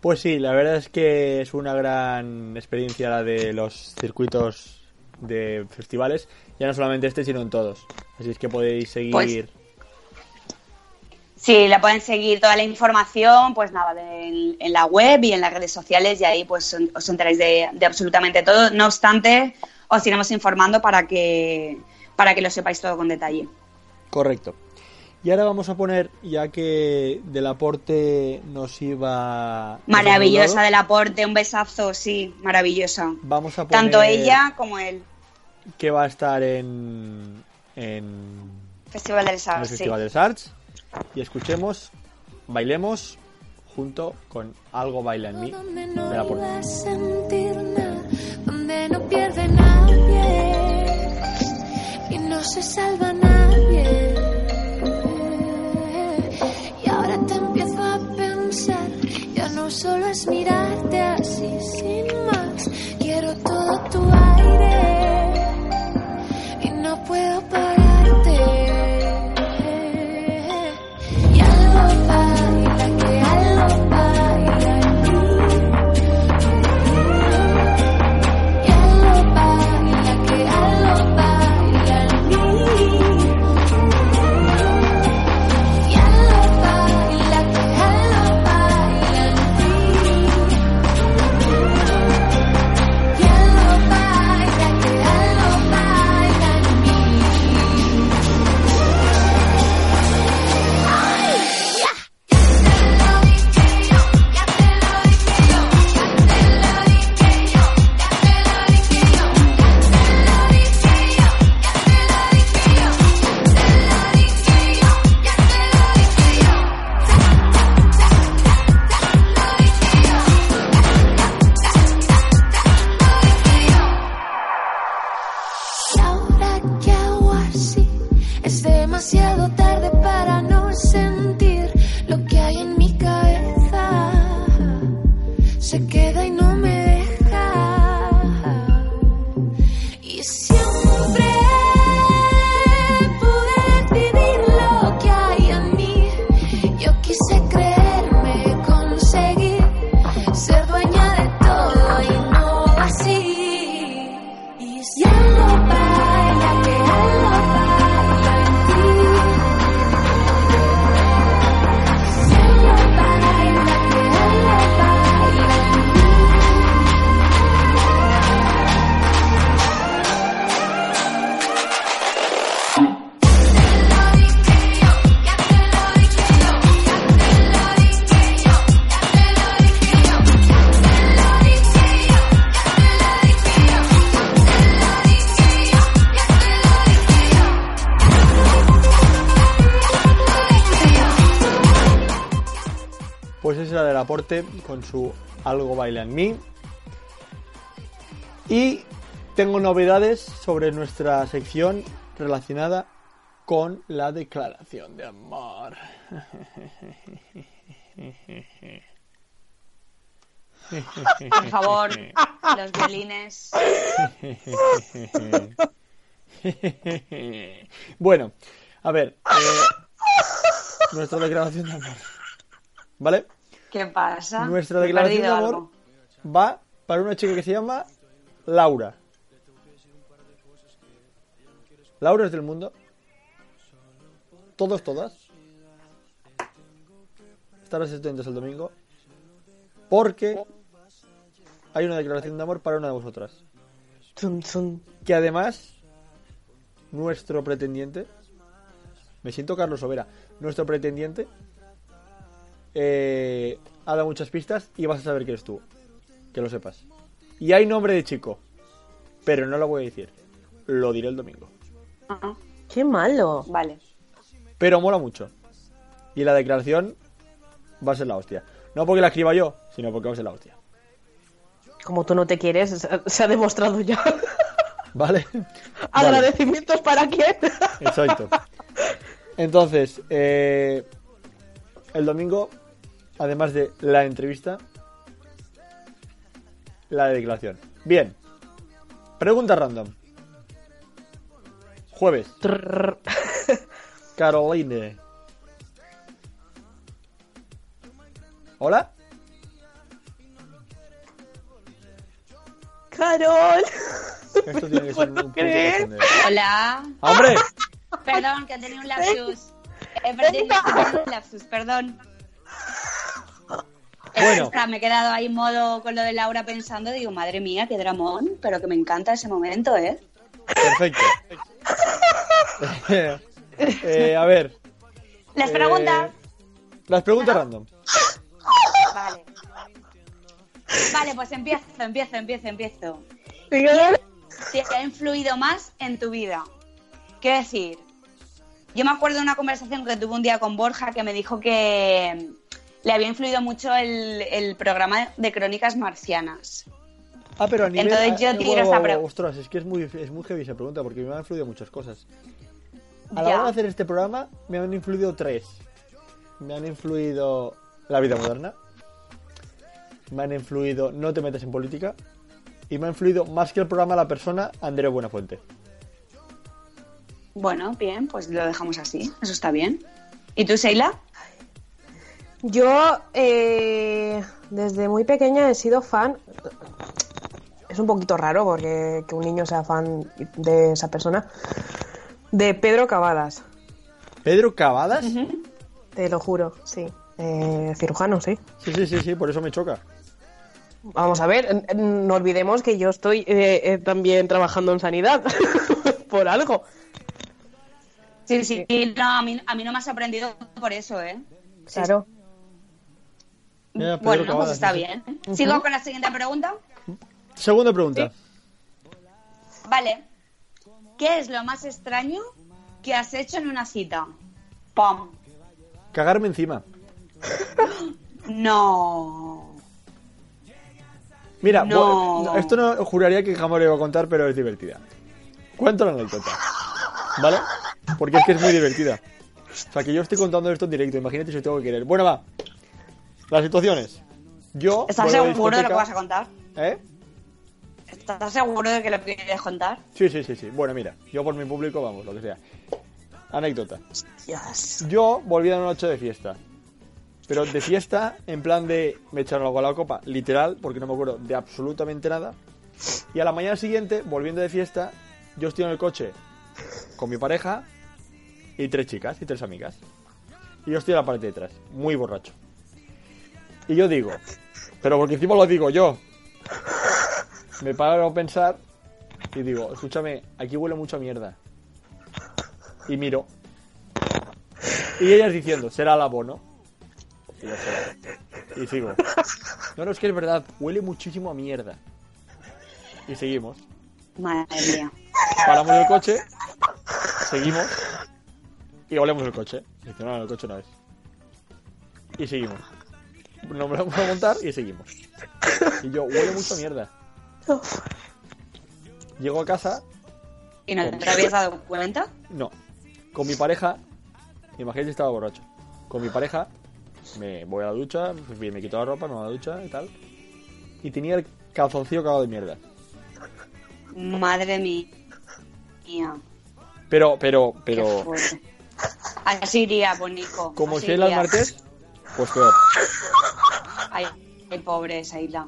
Pues sí, la verdad es que es una gran experiencia la de los circuitos de festivales, ya no solamente este, sino en todos. Así es que podéis seguir Pues- Sí, la pueden seguir toda la información, pues nada, de- en la web y en las redes sociales y ahí pues os enteráis de, de absolutamente todo. No obstante, os iremos informando para que para que lo sepáis todo con detalle. Correcto. Y ahora vamos a poner, ya que del aporte nos iba... Maravillosa del aporte, un besazo, sí, maravillosa. Vamos a poner Tanto ella como el que va a estar en, en, Festival del en sí. Festival de Arts y escuchemos, bailemos junto con Algo Baila en mí Donde del no aporte. iba a sentir nada, donde no pierde nadie y no se salva nadie. Y ahora te empiezo a pensar, ya no solo es mirarte así sin más. Quiero todo tu aire y no puedo pararte. Con su Algo baila en mí. Y tengo novedades sobre nuestra sección relacionada con la declaración de amor. Por favor, los violines. bueno, a ver, eh, nuestra declaración de amor. ¿Vale? ¿Qué pasa? Nuestra Me declaración de amor algo. va para una chica que se llama Laura. Laura es del mundo. Todos, todas. Estarás atentos el domingo. Porque hay una declaración de amor para una de vosotras. Que además, nuestro pretendiente. Me siento Carlos Overa. Nuestro pretendiente. Eh, ha dado muchas pistas y vas a saber que eres tú. Que lo sepas. Y hay nombre de chico. Pero no lo voy a decir. Lo diré el domingo. Ah, Qué malo. vale. Pero mola mucho. Y la declaración va a ser la hostia. No porque la escriba yo, sino porque va a ser la hostia. Como tú no te quieres, se- ha demostrado ya. ¿Vale? Vale. ¿Agradecimientos para quién? Exacto. Entonces, eh, el domingo, además de la entrevista, la declaración. Bien. Pregunta random. Jueves. Caroline. ¿Hola? Carol. Esto tiene que ser un creer. Hola. ¡Hombre! Perdón, que he tenido un lapsus. He perdido he tenido un lapsus, perdón. Bueno. está, me he quedado ahí en modo con lo de Laura pensando, digo, madre mía, qué dramón, pero que me encanta ese momento, ¿eh? Perfecto. Eh, a ver. Las eh, preguntas. las preguntas random. Vale. Vale, pues empiezo, empiezo, empiezo, empiezo. Te ha influido más en tu vida? Quiero decir, yo me acuerdo de una conversación que tuve un día con Borja que me dijo que le había influido mucho el, el programa de crónicas marcianas. Ah, pero a nivel. Entonces yo ah, tiro guau, esa guau, pre- guau, Ostras, es que es muy, es muy heavy esa pregunta porque me han influido muchas cosas. A la Ya. hora de hacer este programa me han influido tres. Me han influido la vida moderna. me han influido No te metas en política y me ha influido más que el programa la persona Andrés Buenafuente. Bueno, bien, pues lo dejamos así. Eso está bien. ¿Y tú, Sheila? Yo, eh, desde muy pequeña he sido fan. Es un poquito raro porque que un niño sea fan de esa persona. De Pedro Cavadas, Pedro Cavadas. te lo juro, sí. Eh, cirujano, sí. Sí, sí, sí, sí, por eso me choca. Vamos a ver, no olvidemos que yo estoy eh, eh, también trabajando en sanidad. Por algo. Sí, sí. No, a mí, a mí no me ha sorprendido por eso, ¿eh? Sí, Claro. Pedro Bueno, pues está sí. bien. ¿Sigo con la siguiente pregunta? Segunda pregunta. Vale. ¿Qué es lo más extraño que has hecho en una cita? ¡Pum! Cagarme encima. No. Mira, No. esto no juraría que jamás lo iba a contar, pero es divertida. Cuento la anécdota. ¿Vale? Porque es que es muy divertida. O sea, que yo estoy contando esto en directo. Imagínate si tengo que querer. Bueno, va. Las situaciones. Yo. ¿Estás seguro de lo que vas a contar? ¿Eh? ¿Estás seguro de que lo quieres contar? Sí, sí, sí, sí. Bueno, mira. Yo por mi público, vamos, lo que sea. Anécdota. Yo volví a una noche de fiesta. Pero de fiesta, en plan de me echaron algo a la copa, literal, porque no me acuerdo de absolutamente nada. Y a la mañana siguiente, volviendo de fiesta, yo estoy en el coche con mi pareja y tres chicas y tres amigas. Y yo estoy en la parte de atrás, muy borracho. Y yo digo, pero porque encima lo digo yo, me paro a pensar y digo, escúchame, aquí huele mucha mierda. Y miro. Y ellas diciendo, será el abono. Y yo. Y sigo. No, no, es que es verdad, huele muchísimo a mierda. Y seguimos. Madre mía. Paramos el coche, seguimos y olemos el coche. Dice, no, no, el coche no es. Y seguimos. Nos vamos a montar y seguimos. Y yo, huele mucho a mierda. Llego a casa, ¿Y no te habías dado cuenta? no. Con mi pareja, imagínate estaba borracho. Con mi pareja, me voy a la ducha, me quito la ropa, me voy a la ducha y tal. Y tenía el calzoncillo cagado de mierda. Madre mía. Pero, pero, pero. Así iría, Bonico. como Sheila el martes, pues peor. Ay, qué pobre Sheila.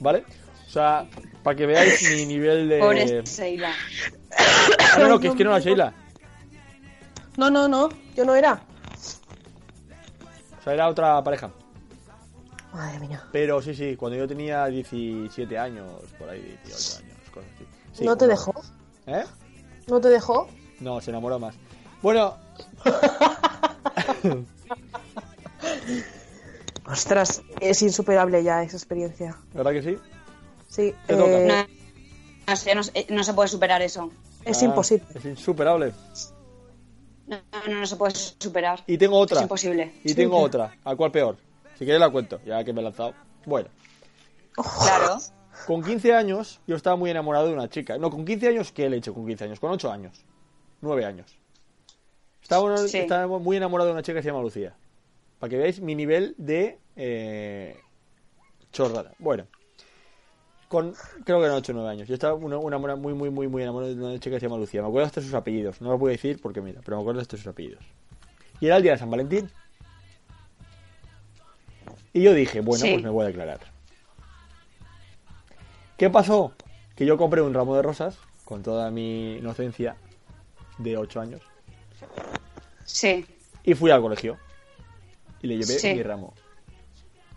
¿Vale? O sea, para que veáis mi nivel de. Pobre Sheila. Ah, no, no, que es que no era Sheila. No, no, no. Yo no era. O sea, era otra pareja. Madre mía. Pero sí, sí, cuando yo tenía 17 años, por ahí, 18 años, cosas así. Sí, ¿No te dejó? ¿Eh? ¿No te dejó? No, se enamoró más. Bueno, Ostras, es insuperable ya esa experiencia. ¿verdad que sí? Sí, eh, toca. No, no sé, no, sé- no se puede superar eso. es Ah, imposible. Es insuperable. No, no, no se puede superar. Y tengo otra. Es imposible. Y tengo otra. ¿A cuál peor? Si queréis la cuento, ya que me he lanzado. Bueno, Claro. con 15 años yo estaba muy enamorado de una chica. No, con 15 años, ¿qué le he hecho con 15 años? Con 8 años. 9 años. Estaba, Sí. estaba muy enamorado de una chica que se llama Lucía. Para que veáis mi nivel de eh, chorrada. Bueno. Con, creo que eran 8 o 9 años. Yo estaba una, una muy, muy, muy, muy enamorado de una chica que se llama Lucía. Me acuerdo hasta sus apellidos. No lo puedo decir porque mira, pero me acuerdo hasta sus apellidos. Y era el día de San Valentín. Y yo dije, bueno, Sí. pues me voy a declarar. ¿Qué pasó? Que yo compré un ramo de rosas con toda mi inocencia de 8 años Sí. y fui al colegio y le llevé Sí. mi ramo.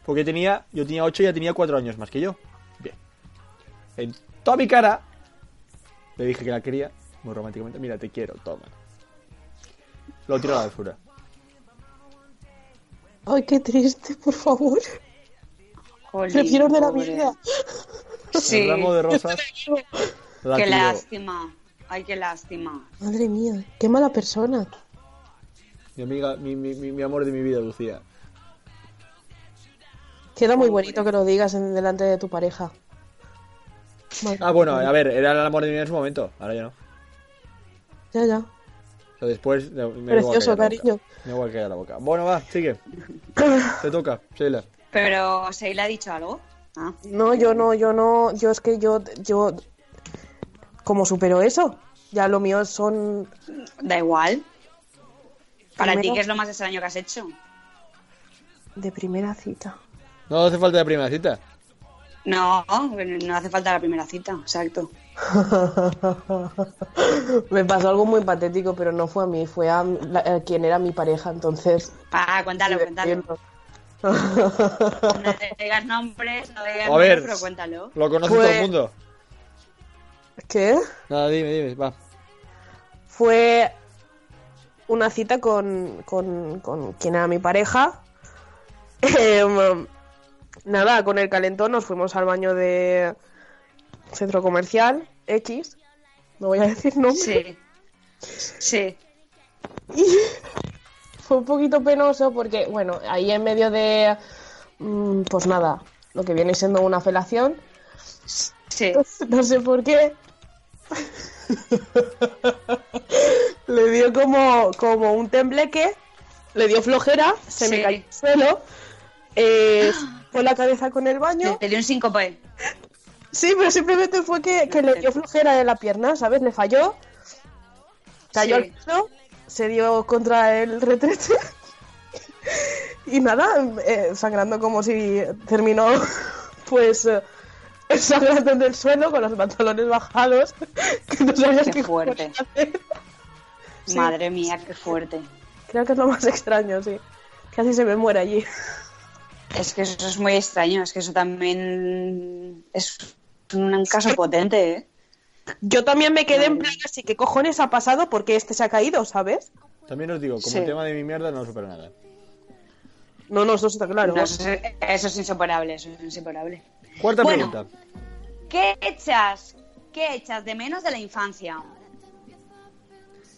Porque tenía, yo tenía 8 y ella tenía 4 años más que yo. Bien. En toda mi cara le dije que la quería, muy románticamente. Mira, te quiero, toma. Lo tiro a la basura. Ay, qué triste, por favor. Jolín, Prefiero de la vida. Sí. El ramo de rosas. la Qué lástima. Ay, qué lástima. Madre mía, qué mala persona. Mi amiga, mi, mi, amor de mi vida, Lucía. Queda muy bonito que lo digas en delante de tu pareja. Ah, bueno, a ver, era el amor de mi vida en su momento. Ahora ya no. Ya, ya. O sea, después me, Precioso, voy a callar la boca. cariño. Me voy a callar la boca. Bueno, va, sigue. Te toca, Sheila. Pero Seila ha dicho algo. Ah, No, yo no, yo no, yo es que yo, yo, ¿cómo supero eso? Ya lo mío son, da igual. Para ti, ¿qué es lo más extraño que has hecho? de primera cita. No hace falta la primera cita. No, no hace falta la primera cita, exacto. Me pasó algo muy patético, pero no fue a mí, fue a, la- a quien era mi pareja, entonces... Ah, cuéntalo, cuéntalo. No te digas nombres, no digas A ver. nombres, pero cuéntalo. Lo conoce Fue- todo el mundo. ¿Qué? Nada, dime, dime, va. Fue una cita con, con, con quien era mi pareja. Em, nada, con el calentón nos fuimos al baño de centro comercial X. No voy a decir nombre. Sí. Sí. Fue un poquito penoso porque, bueno, ahí en medio de, mm, pues nada, lo que viene siendo una felación, Sí. no sé por qué, le dio como, como un tembleque, le dio flojera, se Sí. me cayó al suelo, eh, fue la cabeza con el baño. Te dio un síncope. Sí, pero simplemente fue que, que le dio flojera de la pierna, ¿sabes? Le falló, cayó Sí. al suelo, se dio contra el retrete y nada, eh, sangrando como si terminó, pues, eh, sangrando en el suelo con los pantalones bajados, que no sabías Qué qué fuerte. hacer. Sí. Madre mía, qué fuerte. Creo que es lo más extraño, sí. Casi se me muere allí. Es que eso es muy extraño, es que eso también es un caso potente, ¿eh? Yo también me quedé en plan así, ¿qué cojones ha pasado? Porque este se ha caído, ¿sabes? También os digo, como Sí. el tema de mi mierda no supera nada. No, no, eso está claro. No, eso, es, eso es insuperable, eso es insuperable. Cuarta Bueno. pregunta. ¿Qué echas? ¿Qué echas de menos de la infancia?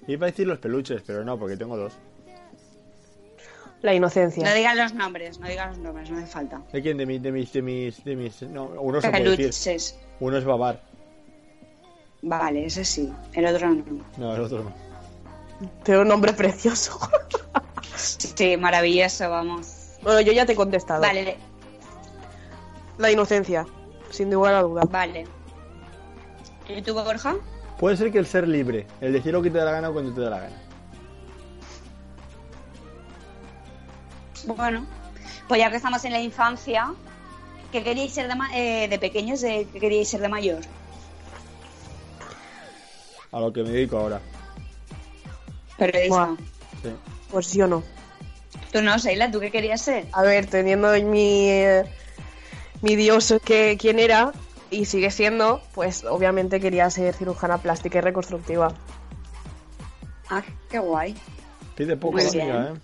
Iba a decir los peluches, pero no, porque tengo dos. La inocencia. No digas los nombres, no digas los nombres, no hace falta. ¿De quién? De, mi- de mis, de mis, de mis... No, uno se puede decir. Peluches. Uno es babar. Vale, ese sí. El otro no. No, el otro no. Pero un nombre precioso. Sí, maravilloso, vamos. bueno, yo ya te he contestado. Vale, La inocencia, sin lugar a duda. vale. ¿Y tú, Borja? Puede ser que el ser libre, el decir lo que te da la gana cuando te da la gana. Bueno, pues ya que estamos en la infancia, ¿qué queríais ser de, ma- eh, de pequeños? ¿Qué queríais ser de mayor? A lo que me dedico ahora. Periodista. Sí. Pues yo no. Tú no, Seila, ¿tú qué querías ser? A ver, teniendo mi, eh, mi dios que quién era y sigue siendo, pues obviamente quería ser cirujana plástica y reconstructiva. Ah, qué guay. Pide poco la amiga, ¿eh?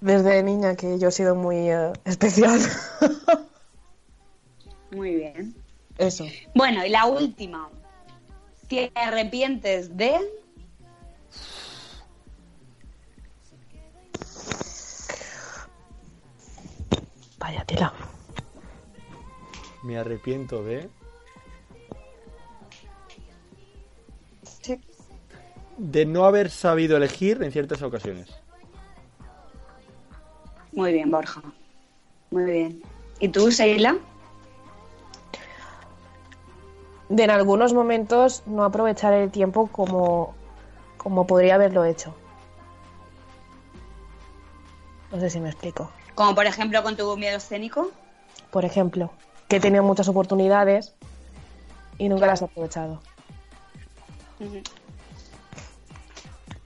Desde niña que yo he sido muy eh, especial. Muy bien. Eso. Bueno, y la última. ¿Te arrepientes de...? Vaya tela. Me arrepiento de... Sí. De no haber sabido elegir en ciertas ocasiones. Muy bien, Borja. Muy bien. ¿Y tú, Seila? De en algunos momentos no aprovechar el tiempo como, como podría haberlo hecho. No sé si me explico. Como por ejemplo con tu miedo escénico. Por ejemplo, que he tenido muchas oportunidades y nunca las he aprovechado.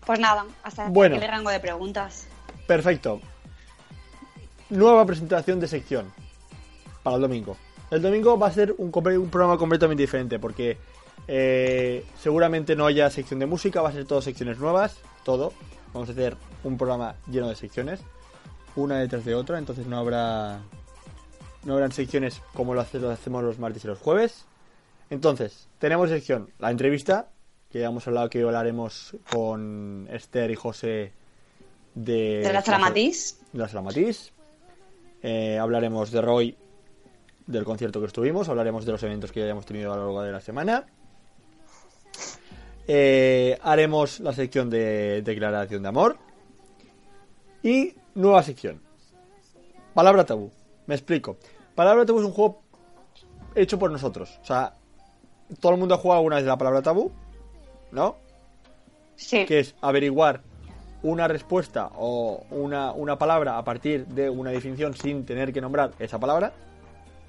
Pues nada, hasta Bueno. aquí el rango de preguntas. Perfecto. Nueva presentación de sección para el domingo. El domingo va a ser un programa completamente diferente porque eh, seguramente no haya sección de música, va a ser todo secciones nuevas, todo. Vamos a hacer un programa lleno de secciones, una detrás de otra, entonces no habrá no habrán secciones como lo, hace- lo hacemos los martes y los jueves. Entonces, tenemos sección la entrevista, que ya hemos hablado que hablaremos con Esther y José de, ¿De la Matís? de la Sala Matís. Eh, hablaremos de Roy, del concierto que estuvimos. Hablaremos de los eventos que hayamos tenido a lo largo de la semana. Eh, haremos la sección de declaración de amor. Y nueva sección. Palabra tabú. Me explico. Palabra tabú es un juego hecho por nosotros. O sea, todo el mundo ha jugado alguna vez la palabra tabú, ¿no? Sí. Que es averiguar una respuesta o una, una palabra a partir de una definición sin tener que nombrar esa palabra.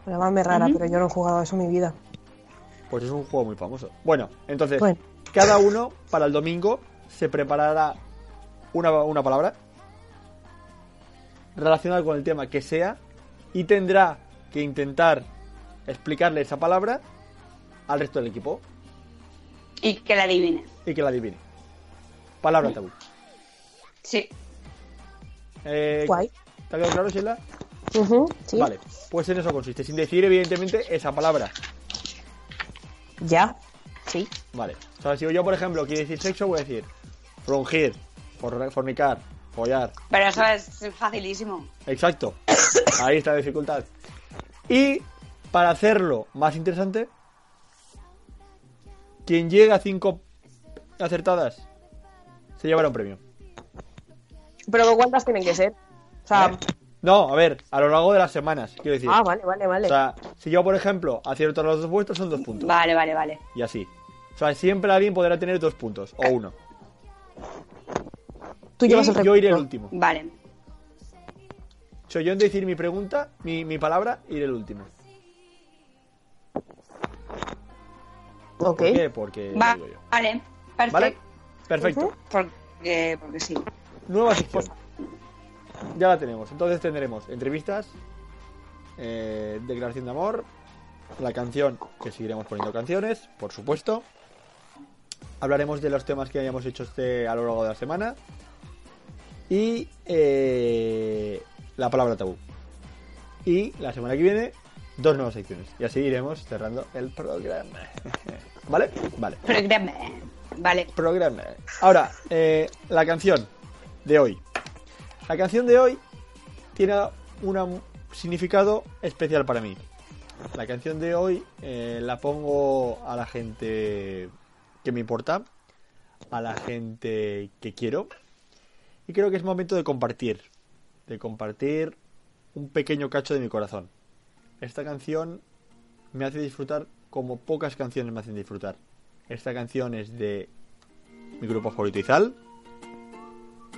Llamadme rara, pero yo no he jugado eso en mi vida. Pues es un juego muy famoso. Bueno, entonces, Bueno. cada uno para el domingo se preparará una, una palabra relacionada con el tema que sea y tendrá que intentar explicarle esa palabra al resto del equipo Y que la adivine. y que la adivine. Palabra tabú. Sí. Eh, Guay. ¿Te ha quedado claro, Sheila? Ujú, sí. Vale, pues en eso consiste, sin decir evidentemente esa palabra. Ya. Sí. Vale. O sea, si yo, por ejemplo, quiero decir sexo, voy a decir frungir, for- fornicar, follar. Pero eso es facilísimo. Exacto. Ahí está la dificultad. Y para hacerlo más interesante, quien llega a cinco acertadas se llevará un premio. Pero ¿cuántas tienen que ser? O sea, ¿Vale? No, a ver, a lo largo de las semanas, quiero decir. ah, vale, vale, vale. O sea, si yo, por ejemplo, acierto los dos vuestros, son dos puntos. Vale, vale, vale. Y así. O sea, siempre alguien podrá tener dos puntos, o uno. Tú llevas el yo iré el último. Vale. Yo en decir mi pregunta, mi, mi palabra, iré el último. Ok. ¿Por qué? Porque Va- lo digo yo. Vale. Perfecto. ¿Vale? Perfecto. Porque, porque sí. Nueva sección. Ya la tenemos. Entonces tendremos entrevistas, eh, declaración de amor, la canción, que seguiremos poniendo canciones, por supuesto. Hablaremos de los temas que hayamos hecho este a lo largo de la semana. Y eh, la palabra tabú. Y la semana que viene, dos nuevas secciones. Y así iremos cerrando el programa. ¿Vale? Vale. Programa. Vale. programa. Ahora, eh, la canción de hoy. La canción de hoy tiene un significado especial para mí. La canción de hoy eh, la pongo a la gente que me importa, a la gente que quiero. Y creo que es momento de compartir. De compartir un pequeño cacho de mi corazón. Esta canción me hace disfrutar como pocas canciones me hacen disfrutar. Esta canción es de mi grupo favorito Izal.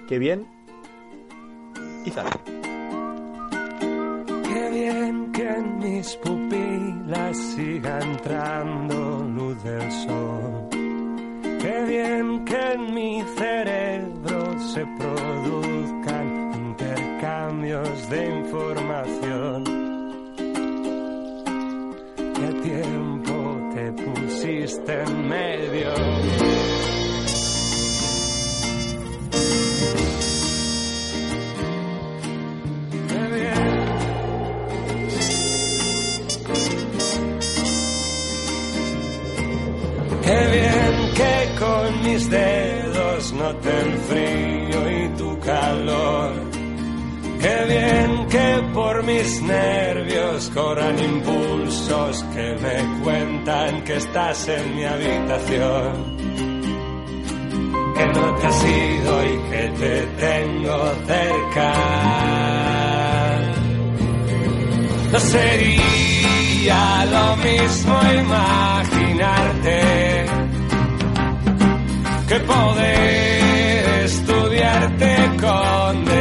Qué bien. Izal. Qué bien que en mis pupilas siga entrando luz del sol. Qué bien que en mi cerebro se produzcan intercambios de información. Qué tiempo te pusiste en medio. Qué bien. Que con mis dedos noté el frío y tu calor. Qué bien que por mis nervios corran impulsos que me cuentan que estás en mi habitación. Que no te has ido y que te tengo cerca. No sería lo mismo imaginarte que poder estudiarte con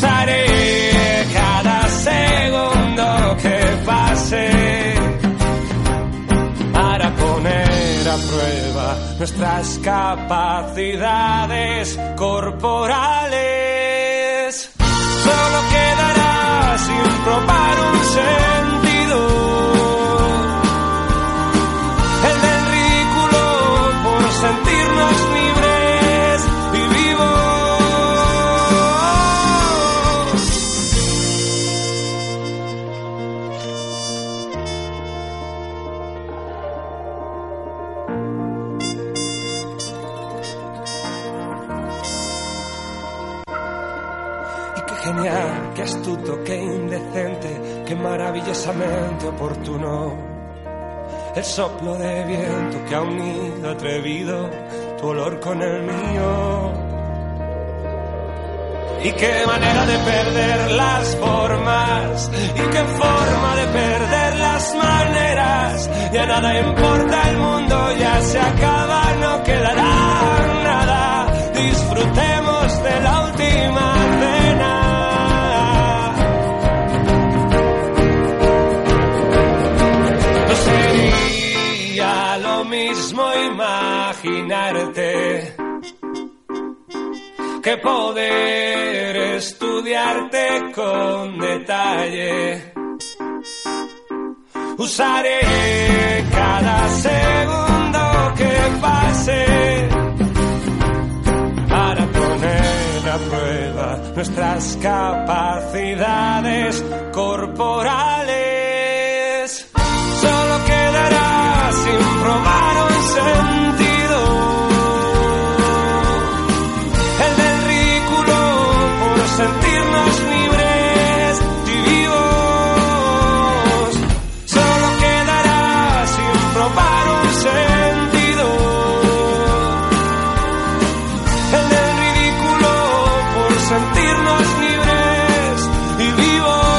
Usaré cada segundo que pase para poner a prueba nuestras capacidades corporales. Solo quedará sin probar un sentido. Soplo de viento que ha unido atrevido tu olor con el mío. Y qué manera de perder las formas. Y qué forma de perder las maneras. Ya nada importa, el mundo ya se acaba, imaginarte que poder estudiarte con detalle. Usaré cada segundo que pase para poner a prueba nuestras capacidades corporales. Solo quedará sin probar sentirnos libres y vivos.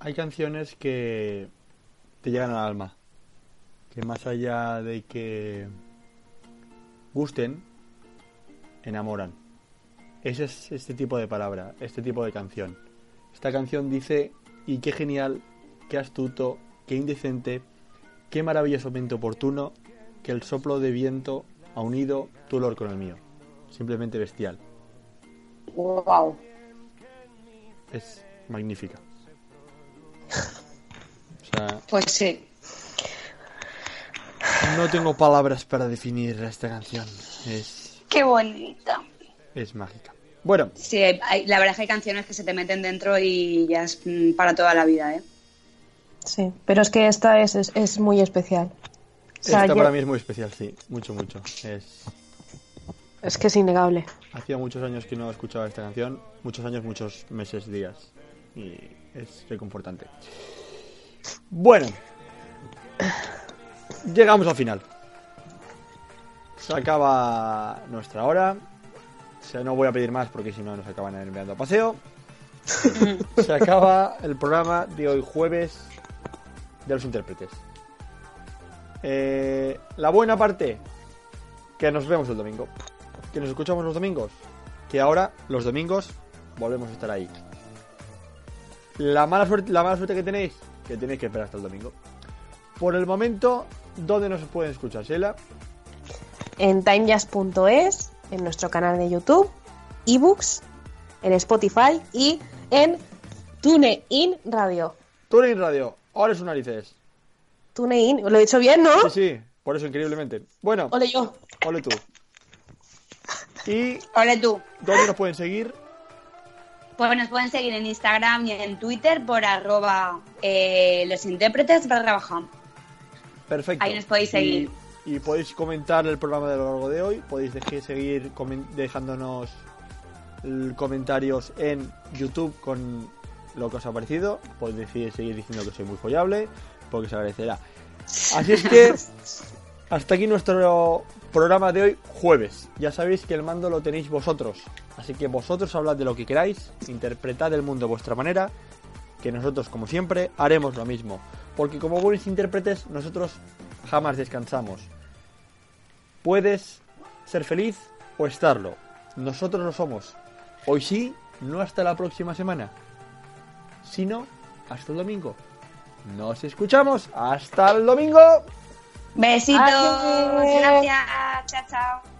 Hay canciones que te llegan al alma. Que más allá de que gusten, enamoran. Ese es este tipo de palabra, este tipo de canción. Esta canción dice, y qué genial, qué astuto, qué indecente, qué maravillosamente oportuno, que el soplo de viento ha unido tu olor con el mío. Simplemente bestial. Wow. Es magnífica. O sea, Pues sí. No tengo palabras para definir esta canción. Es, Qué bonita. es mágica. Bueno, Sí, hay- la verdad es que hay canciones que se te meten dentro y ya es mm, para toda la vida, ¿eh? Sí, pero es que esta es, es, es muy especial. O sea, esta yo- para mí es muy especial, sí. Mucho, mucho. Es... es que es innegable. Hacía muchos años que no escuchaba esta canción. Muchos años, muchos meses, días. Y es reconfortante. Bueno. Llegamos al final. Se acaba nuestra hora. O sea, no voy a pedir más porque si no nos acaban enviando a paseo. Se acaba el programa de hoy jueves de los intérpretes. Eh, la buena parte, que nos vemos el domingo. Que nos escuchamos los domingos. Que ahora, los domingos, volvemos a estar ahí. La mala suerte, la mala suerte que tenéis, que tenéis que esperar hasta el domingo. Por el momento, ¿dónde nos pueden escuchar, Sheila? En timejazz.es, en nuestro canal de YouTube, ebooks, en Spotify y en TuneIn Radio. TuneIn Radio, ahora es un narices. TuneIn, lo he dicho bien, ¿no? Sí, sí, por eso increíblemente. Bueno, Ole yo. ole tú. ¿Y Ole tú. dónde nos pueden seguir? Pues nos pueden seguir en Instagram y en Twitter por arroba eh, los intérpretes barra baja. Perfecto. Ahí nos podéis seguir. Y, y podéis comentar el programa de lo largo de hoy. Podéis deje- seguir dejándonos comentarios en YouTube con lo que os ha parecido. Podéis decir- seguir diciendo que soy muy follable, porque se agradecerá. Así es que hasta aquí nuestro programa de hoy, jueves. Ya sabéis que el mando lo tenéis vosotros. Así que vosotros hablad de lo que queráis, interpretad el mundo a vuestra manera, que nosotros, como siempre, haremos lo mismo. Porque como buenos intérpretes, nosotros jamás descansamos. Puedes ser feliz o estarlo. Nosotros lo somos. Hoy sí, no hasta la próxima semana, sino hasta el domingo. Nos escuchamos hasta el domingo. Besitos. Adiós. Gracias. Chao, chao.